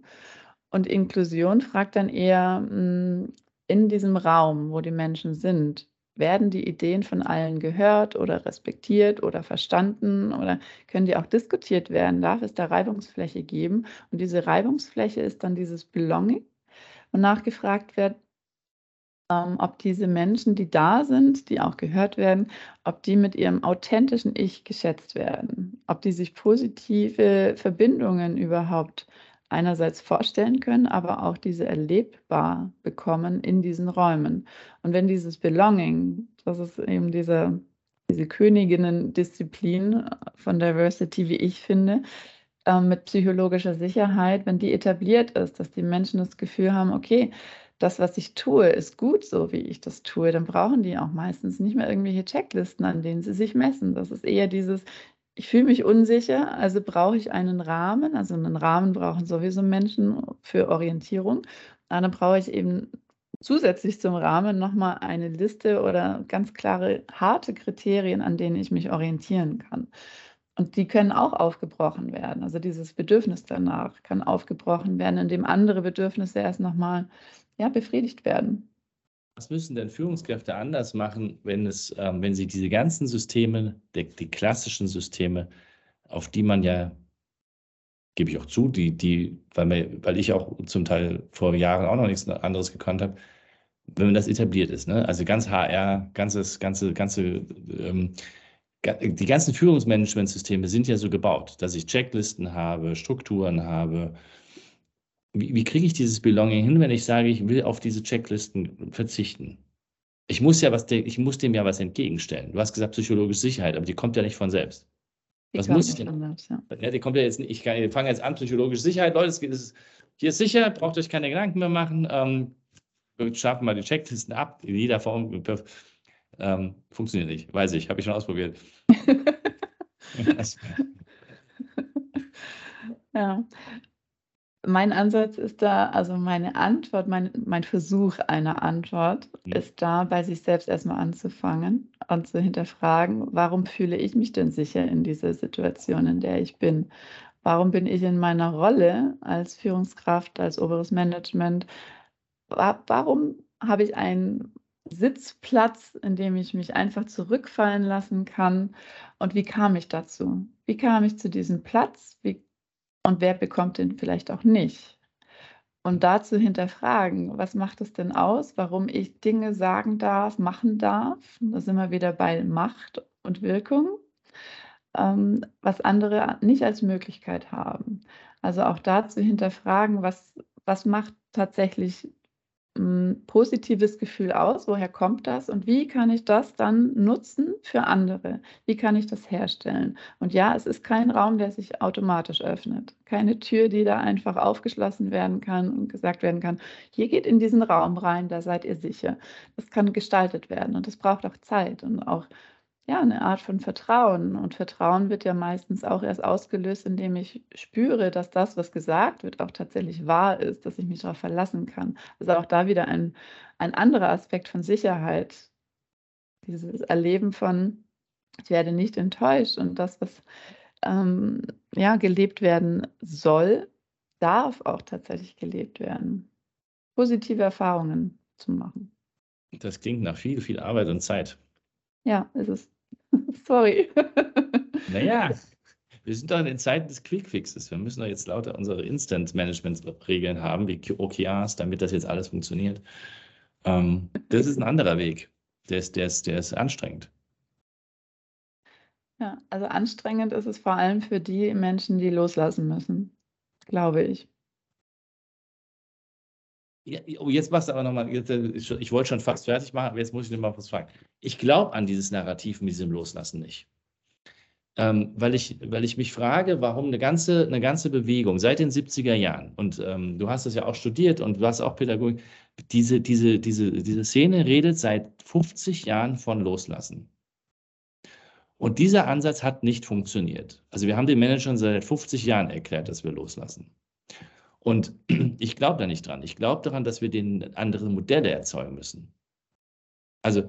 B: Und Inklusion fragt dann eher hm, in diesem Raum, wo die Menschen sind, werden die Ideen von allen gehört oder respektiert oder verstanden oder können die auch diskutiert werden? Darf es da Reibungsfläche geben? Und diese Reibungsfläche ist dann dieses Belonging und nachgefragt wird, ähm, ob diese Menschen, die da sind, die auch gehört werden, ob die mit ihrem authentischen Ich geschätzt werden, ob die sich positive Verbindungen überhaupt einerseits vorstellen können, aber auch diese erlebbar bekommen in diesen Räumen. Und wenn dieses Belonging, das ist eben diese, diese Königinnen-Disziplin von Diversity, wie ich finde, äh, mit psychologischer Sicherheit, wenn die etabliert ist, dass die Menschen das Gefühl haben, okay, das, was ich tue, ist gut so, wie ich das tue, dann brauchen die auch meistens nicht mehr irgendwelche Checklisten, an denen sie sich messen. Das ist eher dieses, ich fühle mich unsicher, also brauche ich einen Rahmen. Also einen Rahmen brauchen sowieso Menschen für Orientierung. Dann brauche ich eben zusätzlich zum Rahmen nochmal eine Liste oder ganz klare, harte Kriterien, an denen ich mich orientieren kann. Und die können auch aufgebrochen werden. Also dieses Bedürfnis danach kann aufgebrochen werden, indem andere Bedürfnisse erst nochmal ja, befriedigt werden.
A: Was müssen denn Führungskräfte anders machen, wenn, es, ähm, wenn sie diese ganzen Systeme, die, die, klassischen Systeme, auf die man ja, gebe ich auch zu, die, die, weil, mir, weil ich auch zum Teil vor Jahren auch noch nichts anderes gekannt habe, wenn das etabliert ist, ne? also ganz HR, ganzes, ganze, ganze, ähm, die ganzen Führungsmanagementsysteme sind ja so gebaut, dass ich Checklisten habe, Strukturen habe, wie, wie kriege ich dieses Belonging hin, wenn ich sage, ich will auf diese Checklisten verzichten? Ich muss ja was, ich muss dem ja was entgegenstellen. Du hast gesagt psychologische Sicherheit, aber die kommt ja nicht von selbst. Die was muss ich denn? Anders, ja. ja. die kommt ja jetzt nicht, ich, kann, ich fange jetzt an, psychologische Sicherheit, Leute, es geht, es, hier ist sicher, braucht euch keine Gedanken mehr machen. Ähm, wir schaffen mal die Checklisten ab, in jeder Form. Ähm, funktioniert nicht, weiß ich, habe ich schon ausprobiert.
B: ja, mein Ansatz ist da, also meine Antwort, mein, mein Versuch einer Antwort mhm. ist da, bei sich selbst erstmal anzufangen und zu hinterfragen, warum fühle ich mich denn sicher in dieser Situation, in der ich bin? Warum bin ich in meiner Rolle als Führungskraft, als oberes Management? Warum habe ich einen Sitzplatz, in dem ich mich einfach zurückfallen lassen kann? Und wie kam ich dazu? Wie kam ich zu diesem Platz? Wie und wer bekommt den vielleicht auch nicht. Und dazu hinterfragen, was macht es denn aus, warum ich Dinge sagen darf, machen darf. Da sind wir wieder bei Macht und Wirkung. ähm, was andere nicht als Möglichkeit haben. Also auch da zu hinterfragen, was, was macht tatsächlich positives Gefühl aus? Woher kommt das? Und wie kann ich das dann nutzen für andere? Wie kann ich das herstellen? Und ja, es ist kein Raum, der sich automatisch öffnet. Keine Tür, die da einfach aufgeschlossen werden kann und gesagt werden kann, hier geht in diesen Raum rein, da seid ihr sicher. Das kann gestaltet werden und das braucht auch Zeit und auch ja, eine Art von Vertrauen. Und Vertrauen wird ja meistens auch erst ausgelöst, indem ich spüre, dass das, was gesagt wird, auch tatsächlich wahr ist, dass ich mich darauf verlassen kann. Also auch da wieder ein, ein anderer Aspekt von Sicherheit. Dieses Erleben von, ich werde nicht enttäuscht und das, was ähm, ja, gelebt werden soll, darf auch tatsächlich gelebt werden. Positive Erfahrungen zu machen.
A: Das klingt nach viel, viel Arbeit und Zeit.
B: Ja, ist es. Sorry.
A: Naja, wir sind doch in den Zeiten des Quickfixes. Wir müssen doch jetzt lauter unsere Instant-Management-Regeln haben, wie OKRs, damit das jetzt alles funktioniert. Ähm, das ist ein anderer Weg. Der ist, der, ist, der ist anstrengend.
B: Ja, also anstrengend ist es vor allem für die Menschen, die loslassen müssen, glaube ich.
A: Ja, oh, jetzt machst du aber nochmal, äh, ich wollte schon fast fertig machen, aber jetzt muss ich dir mal was fragen. Ich glaube an dieses Narrativ mit diesem Loslassen nicht. Ähm, weil, ich, weil ich mich frage, warum eine ganze, eine ganze Bewegung seit den 70er Jahren, und ähm, du hast das ja auch studiert und du hast auch Pädagogik, diese, diese, diese, diese Szene redet seit 50 Jahren von Loslassen. Und dieser Ansatz hat nicht funktioniert. Also wir haben den Managern seit 50 Jahren erklärt, dass wir loslassen. Und ich glaube da nicht dran. Ich glaube daran, dass wir den anderen Modelle erzeugen müssen. Also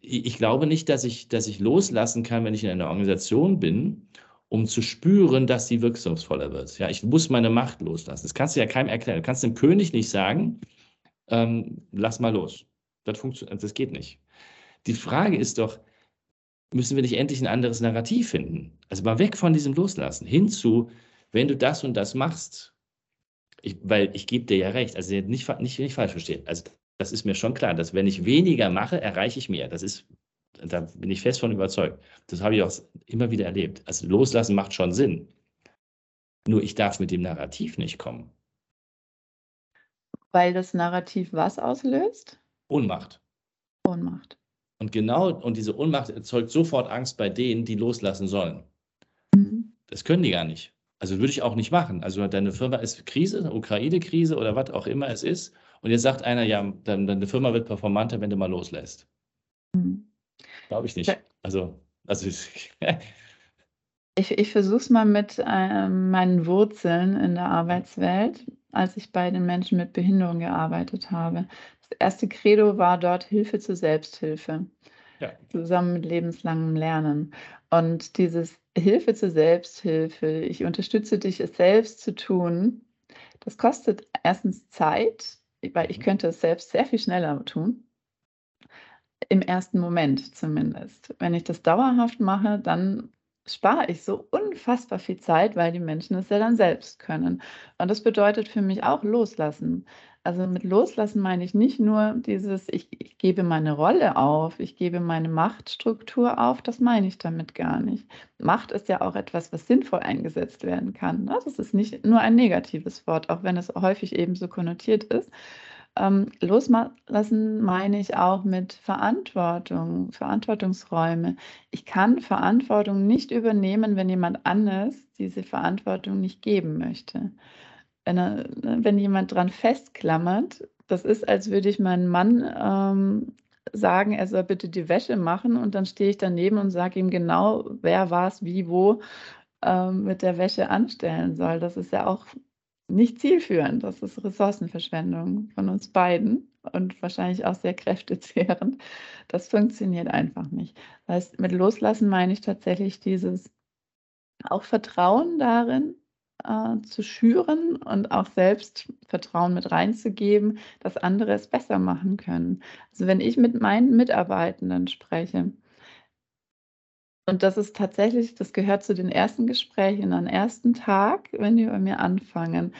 A: ich glaube nicht, dass ich, dass ich loslassen kann, wenn ich in einer Organisation bin, um zu spüren, dass sie wirkungsvoller wird. Ja, ich muss meine Macht loslassen. Das kannst du ja keinem erklären. Du kannst dem König nicht sagen, ähm, lass mal los. Das, funktioniert, das geht nicht. Die Frage ist doch, müssen wir nicht endlich ein anderes Narrativ finden? Also mal weg von diesem Loslassen, hin zu, wenn du das und das machst, ich, weil ich gebe dir ja recht, also nicht, nicht, nicht falsch verstehen. Also das ist mir schon klar, dass wenn ich weniger mache, erreiche ich mehr. Das ist, da bin ich fest von überzeugt. Das habe ich auch immer wieder erlebt. Also loslassen macht schon Sinn. Nur ich darf mit dem Narrativ nicht kommen.
B: Weil das Narrativ was auslöst?
A: Ohnmacht.
B: Ohnmacht.
A: Und genau, und diese Ohnmacht erzeugt sofort Angst bei denen, die loslassen sollen. Mhm. Das können die gar nicht. Also würde ich auch nicht machen. Also deine Firma ist Krise, Ukraine-Krise oder was auch immer es ist. Und jetzt sagt einer, ja, dann, deine Firma wird performanter, wenn du mal loslässt. Mhm. Glaube ich nicht. Also, also
B: ich, ich versuche es mal mit äh, meinen Wurzeln in der Arbeitswelt, als ich bei den Menschen mit Behinderung gearbeitet habe. Das erste Credo war dort Hilfe zur Selbsthilfe. Ja. Zusammen mit lebenslangem Lernen. Und dieses Hilfe zur Selbsthilfe, ich unterstütze dich, es selbst zu tun, das kostet erstens Zeit, weil ich mhm. könnte es selbst sehr viel schneller tun. Im ersten Moment zumindest. Wenn ich das dauerhaft mache, dann spare ich so unfassbar viel Zeit, weil die Menschen es ja dann selbst können. Und das bedeutet für mich auch loslassen. Also mit Loslassen meine ich nicht nur dieses, ich, ich gebe meine Rolle auf, ich gebe meine Machtstruktur auf, das meine ich damit gar nicht. Macht ist ja auch etwas, was sinnvoll eingesetzt werden kann. Ne? Das ist nicht nur ein negatives Wort, auch wenn es häufig eben so konnotiert ist. Ähm, loslassen meine ich auch mit Verantwortung, Verantwortungsräume. Ich kann Verantwortung nicht übernehmen, wenn jemand anders diese Verantwortung nicht geben möchte wenn, er, ne, wenn jemand dran festklammert, das ist, als würde ich meinen Mann ähm, sagen, er soll bitte die Wäsche machen und dann stehe ich daneben und sage ihm genau, wer was, wie, wo ähm, mit der Wäsche anstellen soll. Das ist ja auch nicht zielführend. Das ist Ressourcenverschwendung von uns beiden und wahrscheinlich auch sehr kräftezehrend. Das funktioniert einfach nicht. Das heißt, mit Loslassen meine ich tatsächlich dieses auch Vertrauen darin, äh, zu schüren und auch selbst Vertrauen mit reinzugeben, dass andere es besser machen können. Also wenn ich mit meinen Mitarbeitenden spreche, und das ist tatsächlich, das gehört zu den ersten Gesprächen am ersten Tag, wenn die bei mir anfangen,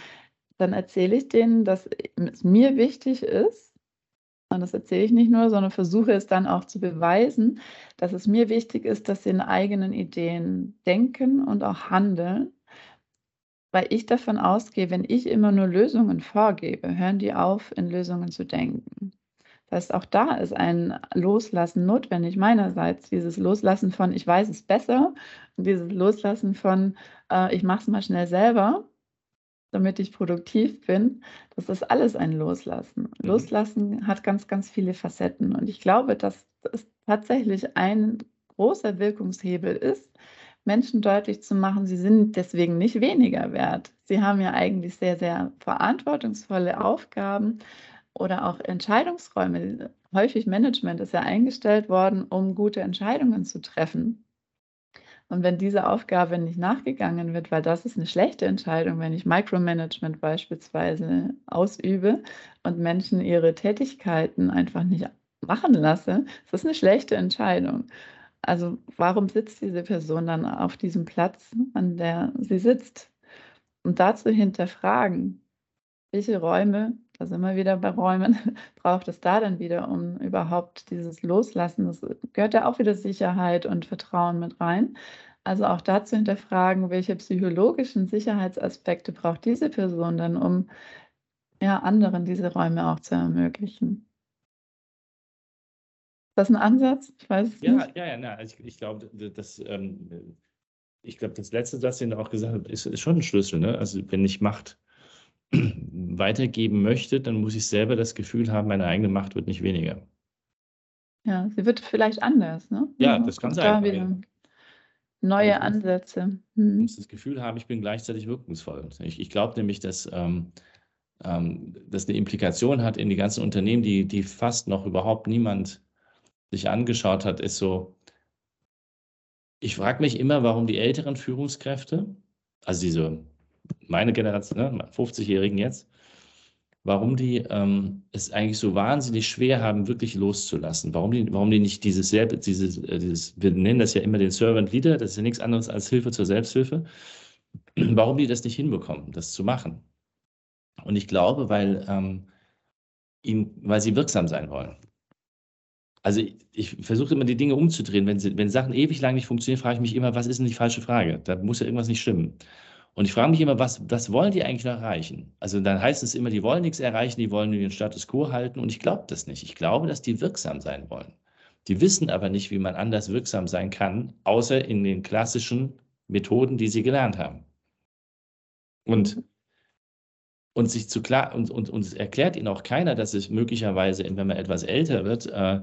B: dann erzähle ich denen, dass es mir wichtig ist, und das erzähle ich nicht nur, sondern versuche es dann auch zu beweisen, dass es mir wichtig ist, dass sie in eigenen Ideen denken und auch handeln, weil ich davon ausgehe, wenn ich immer nur Lösungen vorgebe, hören die auf, in Lösungen zu denken. Das heißt, auch da ist ein Loslassen notwendig meinerseits. Dieses Loslassen von, ich weiß es besser und dieses Loslassen von, äh, ich mache es mal schnell selber damit ich produktiv bin. Das ist alles ein Loslassen. Mhm. Loslassen hat ganz, ganz viele Facetten. Und ich glaube, dass es tatsächlich ein großer Wirkungshebel ist, Menschen deutlich zu machen, sie sind deswegen nicht weniger wert. Sie haben ja eigentlich sehr, sehr verantwortungsvolle Aufgaben oder auch Entscheidungsräume. Häufig Management ist ja eingestellt worden, um gute Entscheidungen zu treffen. Und wenn diese Aufgabe nicht nachgegangen wird, weil das ist eine schlechte Entscheidung, wenn ich Micromanagement beispielsweise ausübe und Menschen ihre Tätigkeiten einfach nicht machen lasse, das ist eine schlechte Entscheidung. Also warum sitzt diese Person dann auf diesem Platz, an der sie sitzt? Und dazu hinterfragen, welche Räume, da sind wir wieder bei Räumen, braucht es da dann wieder, um überhaupt dieses Loslassen, das gehört ja auch wieder Sicherheit und Vertrauen mit rein. Also auch da zu hinterfragen, welche psychologischen Sicherheitsaspekte braucht diese Person dann, um ja, anderen diese Räume auch zu ermöglichen. Ist das ein Ansatz?
A: Ich weiß es ja, nicht. Ja, ja, ja. Also ich, ich glaube, das, ähm, ich glaube, das Letzte, das Sie auch gesagt haben, ist, ist schon ein Schlüssel. Ne? Also wenn ich Macht weitergeben möchte, dann muss ich selber das Gefühl haben, meine eigene Macht wird nicht weniger.
B: Ja, sie wird vielleicht anders, ne?
A: Ja, das kann sein.
B: Da neue Ansätze.
A: Mhm. Ich muss das Gefühl haben, ich bin gleichzeitig wirkungsvoll. Ich, ich glaube nämlich, dass ähm, ähm, das eine Implikation hat in die ganzen Unternehmen, die, die fast noch überhaupt niemand sich angeschaut hat, ist so, ich frage mich immer, warum die älteren Führungskräfte, also diese meine Generation, ne, 50-Jährigen jetzt, warum die ähm, es eigentlich so wahnsinnig schwer haben, wirklich loszulassen. Warum die, warum die nicht dieses, selbe, dieses, äh, dieses, wir nennen das ja immer den Servant Leader, das ist ja nichts anderes als Hilfe zur Selbsthilfe, warum die das nicht hinbekommen, das zu machen. Und ich glaube, weil, ähm, ihn, weil sie wirksam sein wollen. Also ich, ich versuche immer die Dinge umzudrehen. Wenn, wenn Sachen ewig lang nicht funktionieren, frage ich mich immer, was ist denn die falsche Frage? Da muss ja irgendwas nicht stimmen. Und ich frage mich immer, was, was wollen die eigentlich noch erreichen? Also dann heißt es immer, die wollen nichts erreichen, die wollen nur den Status quo halten. Und ich glaube das nicht. Ich glaube, dass die wirksam sein wollen. Die wissen aber nicht, wie man anders wirksam sein kann, außer in den klassischen Methoden, die sie gelernt haben. Und, und sich zu klar, und, und, und es erklärt ihnen auch keiner, dass es möglicherweise, wenn man etwas älter wird, äh,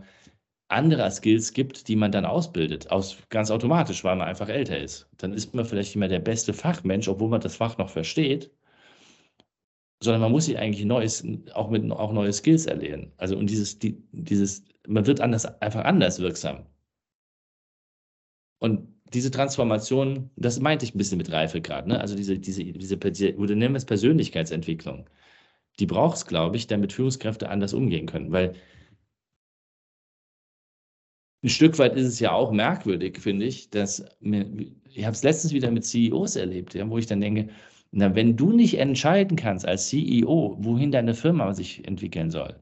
A: anderer Skills gibt, die man dann ausbildet, aus, ganz automatisch, weil man einfach älter ist. Dann ist man vielleicht nicht mehr der beste Fachmensch, obwohl man das Fach noch versteht, sondern man muss sich eigentlich neues, auch mit auch neue Skills erlernen. Also und dieses, die, dieses, man wird anders, einfach anders wirksam. Und diese Transformation, das meinte ich ein bisschen mit Reife gerade, ne? Also diese, diese, diese, oder nennen wir es Persönlichkeitsentwicklung. Die braucht es, glaube ich, damit Führungskräfte anders umgehen können. Weil ein Stück weit ist es ja auch merkwürdig, finde ich, dass ich habe es letztens wieder mit CEOs erlebt, ja, wo ich dann denke, na, wenn du nicht entscheiden kannst als CEO, wohin deine Firma sich entwickeln soll,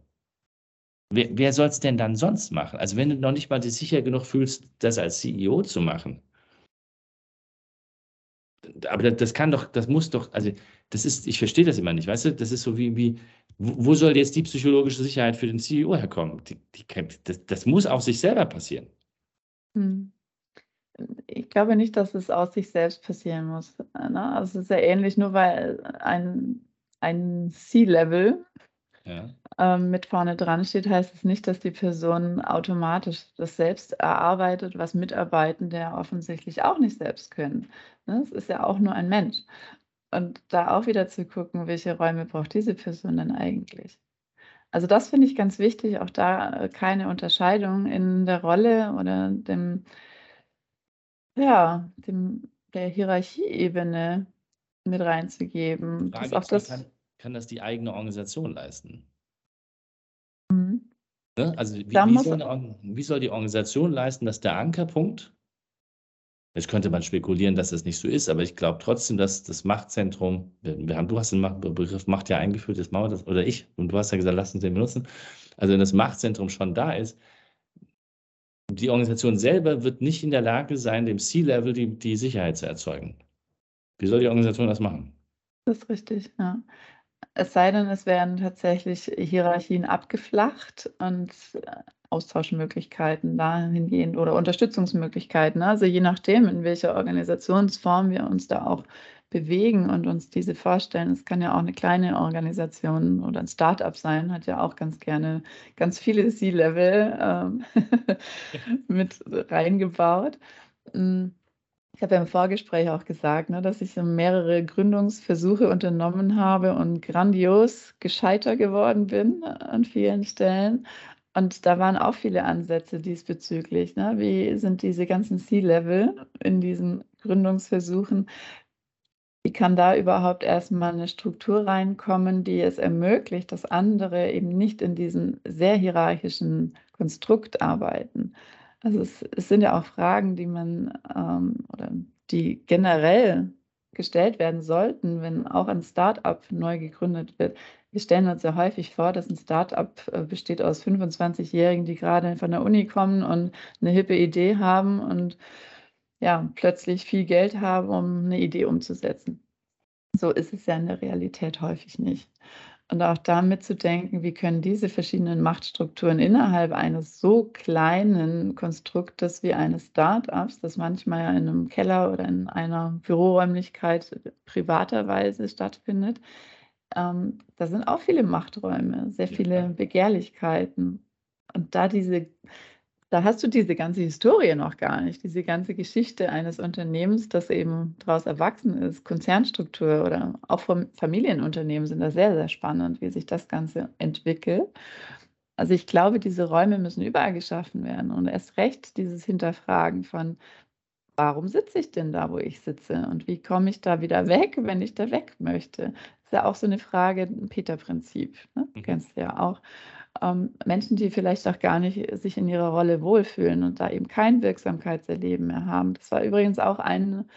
A: wer, wer soll es denn dann sonst machen? Also wenn du noch nicht mal dich sicher genug fühlst, das als CEO zu machen, aber das kann doch, das muss doch, also das ist, ich verstehe das immer nicht, weißt du, das ist so wie, wie wo soll jetzt die psychologische Sicherheit für den CEO herkommen? Die, die, das, das, muss auf sich selber passieren.
B: Hm. Ich glaube nicht, dass es aus sich selbst passieren muss. Ne? Also es ist ja ähnlich, nur weil ein, ein C-Level ja. ähm, mit vorne dran steht, heißt es nicht, dass die Person automatisch das selbst erarbeitet, was Mitarbeitende offensichtlich auch nicht selbst können. Ne? Es ist ja auch nur ein Mensch. Und da auch wieder zu gucken, welche Räume braucht diese Person denn eigentlich? Also das finde ich ganz wichtig, auch da äh, keine Unterscheidung in der Rolle oder dem, ja, dem, der Hierarchieebene mit reinzugeben.
A: Das auch das, kann, das die eigene Organisation leisten?
B: Mhm.
A: Ne? Also wie, wie, soll eine, wie, soll die Organisation leisten, dass der Ankerpunkt Jetzt könnte man spekulieren, dass das nicht so ist, aber ich glaube trotzdem, dass das Machtzentrum, wir haben, du hast den Begriff Macht ja eingeführt, das Mauer, das, oder ich, und du hast ja gesagt, lass uns den benutzen. Also wenn das Machtzentrum schon da ist, die Organisation selber wird nicht in der Lage sein, dem C-Level die, die Sicherheit zu erzeugen. Wie soll die Organisation das machen?
B: Das ist richtig, ja. Es sei denn, es werden tatsächlich Hierarchien abgeflacht und äh, Austauschmöglichkeiten dahingehend oder Unterstützungsmöglichkeiten. Also je nachdem, in welcher Organisationsform wir uns da auch bewegen und uns diese vorstellen. Es kann ja auch eine kleine Organisation oder ein Startup sein, hat ja auch ganz gerne ganz viele C-Level ähm, mit reingebaut. Ich habe ja im Vorgespräch auch gesagt, ne, dass ich mehrere Gründungsversuche unternommen habe und grandios gescheiter geworden bin an vielen Stellen. Und da waren auch viele Ansätze diesbezüglich. Ne? Wie sind diese ganzen C-Level in diesen Gründungsversuchen? Wie kann da überhaupt erstmal eine Struktur reinkommen, die es ermöglicht, dass andere eben nicht in diesem sehr hierarchischen Konstrukt arbeiten? Also es, es sind ja auch Fragen, die man ähm, oder die generell gestellt werden sollten, wenn auch ein Start-up neu gegründet wird. Wir stellen uns ja häufig vor, dass ein Start-up äh, besteht aus 25-Jährigen, die gerade von der Uni kommen und eine hippe Idee haben und ja, plötzlich viel Geld haben, um eine Idee umzusetzen. So ist es ja in der Realität häufig nicht. Und auch da mitzudenken, wie können diese verschiedenen Machtstrukturen innerhalb eines so kleinen Konstruktes wie eines Start-ups, das manchmal ja in einem Keller oder in einer Büroräumlichkeit privaterweise stattfindet, ähm, da sind auch viele Machträume, sehr viele Begehrlichkeiten. Und da diese, da hast du diese ganze Historie noch gar nicht, diese ganze Geschichte eines Unternehmens, das eben daraus erwachsen ist, Konzernstruktur oder auch Familienunternehmen sind da sehr, sehr spannend, wie sich das Ganze entwickelt. Also ich glaube, diese Räume müssen überall geschaffen werden und erst recht dieses Hinterfragen von, warum sitze ich denn da, wo ich sitze und wie komme ich da wieder weg, wenn ich da weg möchte? ist ja auch so eine Frage, ein Peter-Prinzip, ne? Mhm. kennst du ja auch. Ähm, Menschen, die vielleicht auch gar nicht sich in ihrer Rolle wohlfühlen und da eben kein Wirksamkeitserleben mehr haben. Das war übrigens auch ein,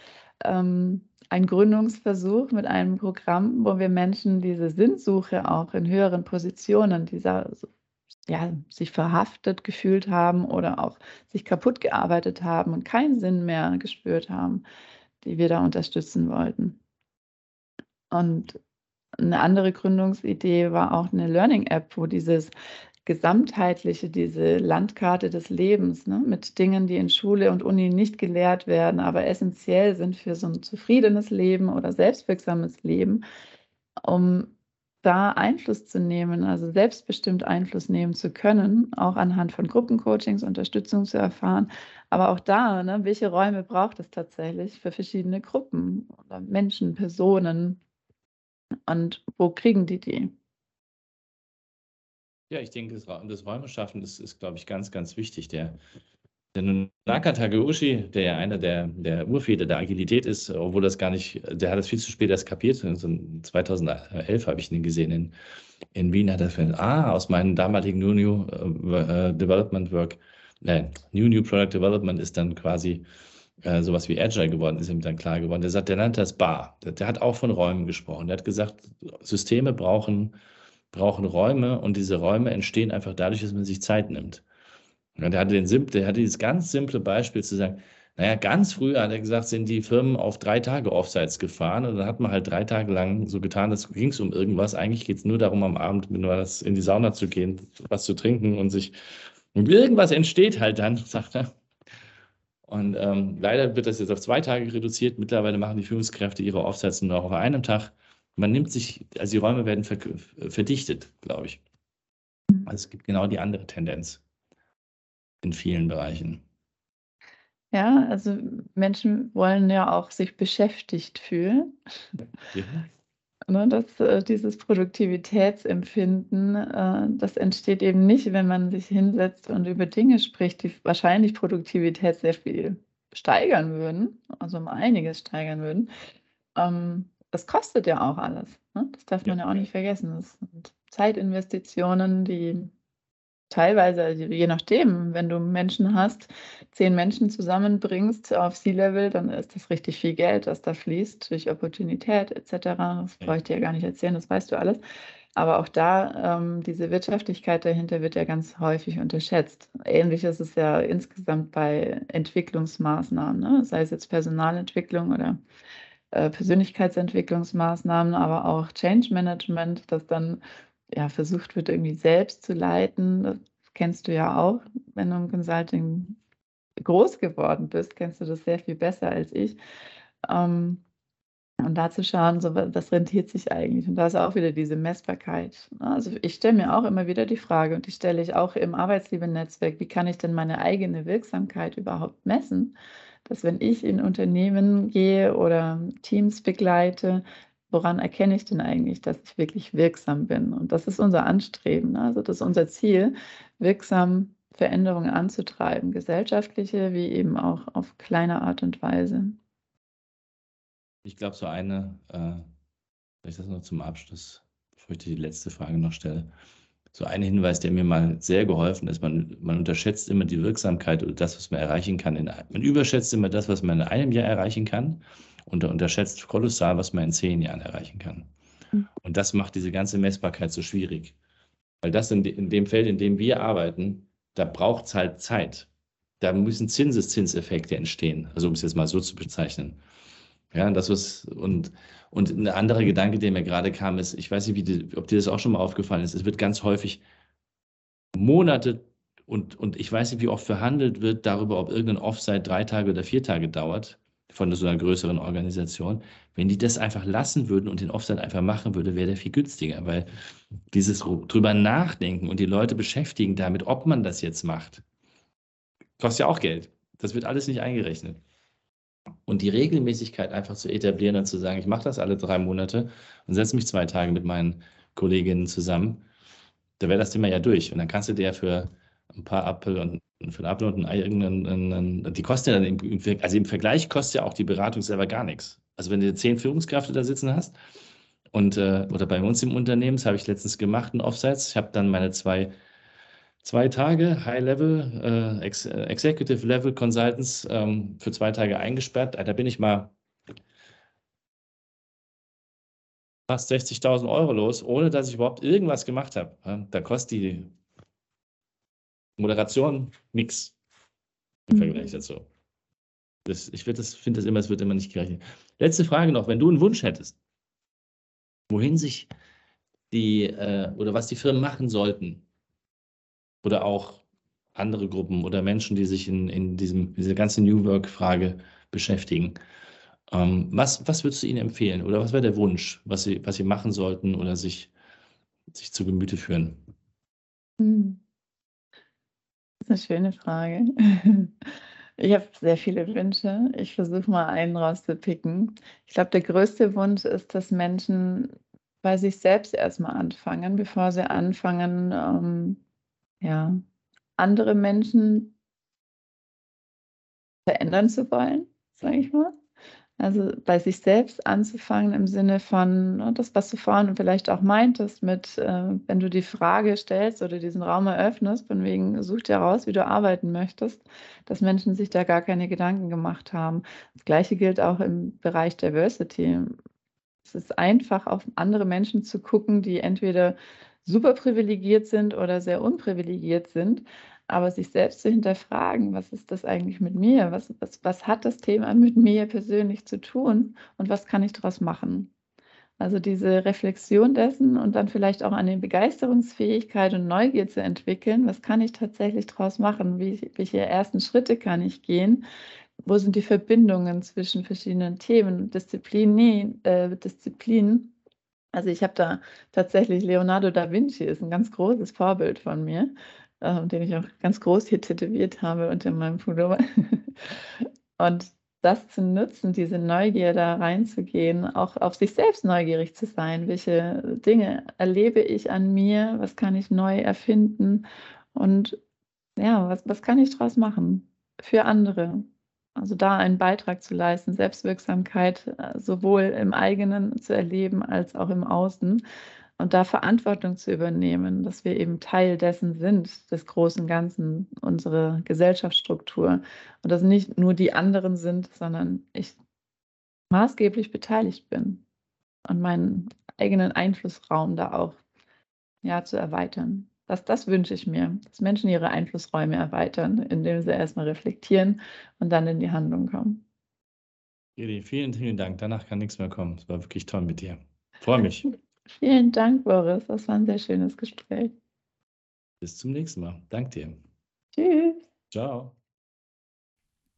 B: ähm, ein Gründungsversuch mit einem Programm, wo wir Menschen diese Sinnsuche auch in höheren Positionen, dieser ja, sich verhaftet gefühlt haben oder auch sich kaputt gearbeitet haben und keinen Sinn mehr gespürt haben, die wir da unterstützen wollten. Und eine andere Gründungsidee war auch eine Learning-App, wo dieses gesamtheitliche, diese Landkarte des Lebens ne, mit Dingen, die in Schule und Uni nicht gelehrt werden, aber essentiell sind für so ein zufriedenes Leben oder selbstwirksames Leben, um da Einfluss zu nehmen, also selbstbestimmt Einfluss nehmen zu können, auch anhand von Gruppencoachings Unterstützung zu erfahren. Aber auch da, ne, welche Räume braucht es tatsächlich für verschiedene Gruppen oder Menschen, Personen, und wo kriegen die die?
A: Ja, ich denke, das, Räume schaffen, das ist, glaube ich, ganz, ganz wichtig. Der, der Naka Takeuchi, der ja einer der, der Urväter der Agilität ist, obwohl das gar nicht, der hat das viel zu spät erst kapiert. 2011 habe ich ihn gesehen in, in Wien, hat er gesagt, ah, aus meinem damaligen New New uh, Development Work, nein, New New Product Development ist dann quasi äh, sowas wie Agile geworden ist, ihm dann klar geworden. Der sagt, der nannte das Bar. Der, der, hat auch von Räumen gesprochen. Der hat gesagt, Systeme brauchen, brauchen Räume und diese Räume entstehen einfach dadurch, dass man sich Zeit nimmt. Und der hatte, den, der hatte dieses ganz simple Beispiel zu sagen, naja, ganz früh hat er gesagt, sind die Firmen auf drei Tage Offsites gefahren und dann hat man halt drei Tage lang so getan, als ging es um irgendwas. Eigentlich geht es nur darum, am Abend in die Sauna zu gehen, was zu trinken und sich. Und irgendwas entsteht halt dann, sagt er. Und ähm, leider wird das jetzt auf zwei Tage reduziert. Mittlerweile machen die Führungskräfte ihre Offsets nur noch auf einem Tag. Man nimmt sich, also die Räume werden ver verdichtet, glaube ich. Also es gibt genau die andere Tendenz in vielen Bereichen.
B: Ja, also Menschen wollen ja auch sich beschäftigt fühlen. Ja. Ne, dass äh, dieses Produktivitätsempfinden, äh, das entsteht eben nicht, wenn man sich hinsetzt und über Dinge spricht, die wahrscheinlich Produktivität sehr viel steigern würden, also um einiges steigern würden. Ähm, das kostet ja auch alles. Ne? Das darf man ja. ja auch nicht vergessen. Das sind Zeitinvestitionen, die teilweise, also je nachdem, wenn du Menschen hast, zehn Menschen zusammenbringst auf C-Level, dann ist das richtig viel Geld, das da fließt durch Opportunität etc. Das brauche ich dir ja gar nicht erzählen, das weißt du alles. Aber auch da, ähm, diese Wirtschaftlichkeit dahinter wird ja ganz häufig unterschätzt. Ähnlich ist es ja insgesamt bei Entwicklungsmaßnahmen, ne? sei es jetzt Personalentwicklung oder äh, Persönlichkeitsentwicklungsmaßnahmen, aber auch Change Management, das dann ja, versucht wird, irgendwie selbst zu leiten. Das kennst du ja auch, wenn du im Consulting groß geworden bist, kennst du das sehr viel besser als ich. Ähm, und da zu schauen, so, was rentiert sich eigentlich? Und da ist auch wieder diese Messbarkeit. Ne? Also ich stelle mir auch immer wieder die Frage und die stelle ich auch im Arbeitsliebe-Netzwerk, wie kann ich denn meine eigene Wirksamkeit überhaupt messen? Dass wenn ich in Unternehmen gehe oder Teams begleite, woran erkenne ich denn eigentlich, dass ich wirklich wirksam bin? Und das ist unser Anstreben. Ne? Also das ist unser Ziel, wirksam Veränderungen anzutreiben, gesellschaftliche wie eben auch auf kleine Art und Weise.
A: Ich glaube, so eine, äh, vielleicht das noch zum Abschluss, bevor ich die letzte Frage noch stelle. So ein Hinweis, der mir mal sehr geholfen ist, man, man unterschätzt immer die Wirksamkeit oder das, was man erreichen kann. In, man überschätzt immer das, was man in einem Jahr erreichen kann und unterschätzt kolossal, was man in zehn Jahren erreichen kann. Mhm. Und das macht diese ganze Messbarkeit so schwierig. Weil das in, de, in dem Feld, in dem wir arbeiten, da braucht es halt Zeit. Da müssen Zinseszinseffekte entstehen, also um es jetzt mal so zu bezeichnen. Ja, das was und und ein anderer Gedanke, der mir gerade kam, ist, ich weiß nicht, wie die, ob dir das auch schon mal aufgefallen ist, es wird ganz häufig Monate und, und ich weiß nicht, wie oft verhandelt wird darüber, ob irgendein Offsite drei Tage oder vier Tage dauert von so einer größeren Organisation. Wenn die das einfach lassen würden und den Offset einfach machen würde, wäre der viel günstiger, weil dieses drüber nachdenken und die Leute beschäftigen damit, ob man das jetzt macht, kostet ja auch Geld. Das wird alles nicht eingerechnet. Und die Regelmäßigkeit einfach zu etablieren und zu sagen, ich mache das alle drei Monate und setze mich zwei Tage mit meinen Kolleginnen zusammen, da wäre das Thema ja durch. Und dann kannst du dir für ein paar Apfel und für ein Upload ein Ei irgendein, die kosten ja dann im, also im Vergleich kostet ja auch die Beratung selber gar nichts. Also wenn du zehn Führungskräfte da sitzen hast und äh, oder bei uns im Unternehmen, das habe ich letztens gemacht, ein Offsites, ich habe dann meine zwei zwei Tage High-Level, äh, Ex Executive Level Consultants ähm, für zwei Tage eingesperrt. Da bin ich mal fast 60.000 Euro los, ohne dass ich überhaupt irgendwas gemacht habe. Da kostet die Moderation nix im mhm. Vergleich dazu. Das, ich das, finde das immer, es wird immer nicht gerechnet. Letzte Frage noch, wenn du einen Wunsch hättest, wohin sich die äh, oder was die Firmen machen sollten oder auch andere Gruppen oder Menschen, die sich in, in diesem, dieser ganzen New Work-Frage beschäftigen. Ähm, was, was würdest du ihnen empfehlen oder was wäre der Wunsch, was sie, was sie machen sollten oder sich, sich zu Gemüte führen?
B: Mhm eine schöne Frage. Ich habe sehr viele Wünsche. Ich versuche mal einen rauszupicken. Ich glaube, der größte Wunsch ist, dass Menschen bei sich selbst erstmal anfangen, bevor sie anfangen, ähm, ja, andere Menschen verändern zu wollen, sage ich mal. Also bei sich selbst anzufangen im Sinne von ne, das, was du vorhin vielleicht auch meintest, mit, äh, wenn du die Frage stellst oder diesen Raum eröffnest, von wegen, such dir raus, wie du arbeiten möchtest, dass Menschen sich da gar keine Gedanken gemacht haben. Das Gleiche gilt auch im Bereich Diversity. Es ist einfach, auf andere Menschen zu gucken, die entweder super privilegiert sind oder sehr unprivilegiert sind, aber sich selbst zu hinterfragen, was ist das eigentlich mit mir? Was, was, was hat das Thema mit mir persönlich zu tun und was kann ich daraus machen? Also diese Reflexion dessen und dann vielleicht auch an den Begeisterungsfähigkeit und Neugier zu entwickeln, was kann ich tatsächlich daraus machen? Wie, welche ersten Schritte kann ich gehen? Wo sind die Verbindungen zwischen verschiedenen Themen, Disziplinen? Äh, Disziplinen? Also ich habe da tatsächlich Leonardo da Vinci ist ein ganz großes Vorbild von mir äh, den ich auch ganz groß hier tätowiert habe unter meinem Pullover. Und das zu nutzen, diese Neugier da reinzugehen, auch auf sich selbst neugierig zu sein. Welche Dinge erlebe ich an mir? Was kann ich neu erfinden? Und ja, was, was kann ich daraus machen für andere? Also da einen Beitrag zu leisten, Selbstwirksamkeit äh, sowohl im eigenen zu erleben als auch im Außen. Und da Verantwortung zu übernehmen, dass wir eben Teil dessen sind, des großen Ganzen, unsere Gesellschaftsstruktur und dass nicht nur die anderen sind, sondern ich maßgeblich beteiligt bin und meinen eigenen Einflussraum da auch ja, zu erweitern. Das, das wünsche ich mir, dass Menschen ihre Einflussräume erweitern, indem sie erstmal reflektieren und dann in die Handlung kommen.
A: Edi, vielen, vielen Dank. Danach kann nichts mehr kommen. Es war wirklich toll mit dir. Freue mich.
B: vielen Dank, Boris. Das war ein sehr schönes Gespräch.
A: Bis zum nächsten Mal. Dank dir.
B: Tschüss.
A: Ciao.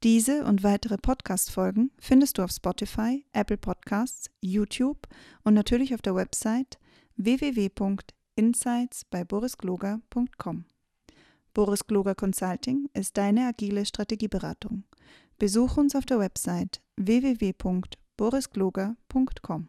C: Diese und weitere Podcast-Folgen findest du auf Spotify, Apple Podcasts, YouTube und natürlich auf der Website www.insights bei borisgloger.com. Boris Gloger Consulting ist deine agile Strategieberatung. Besuch uns auf der Website www.borisgloger.com.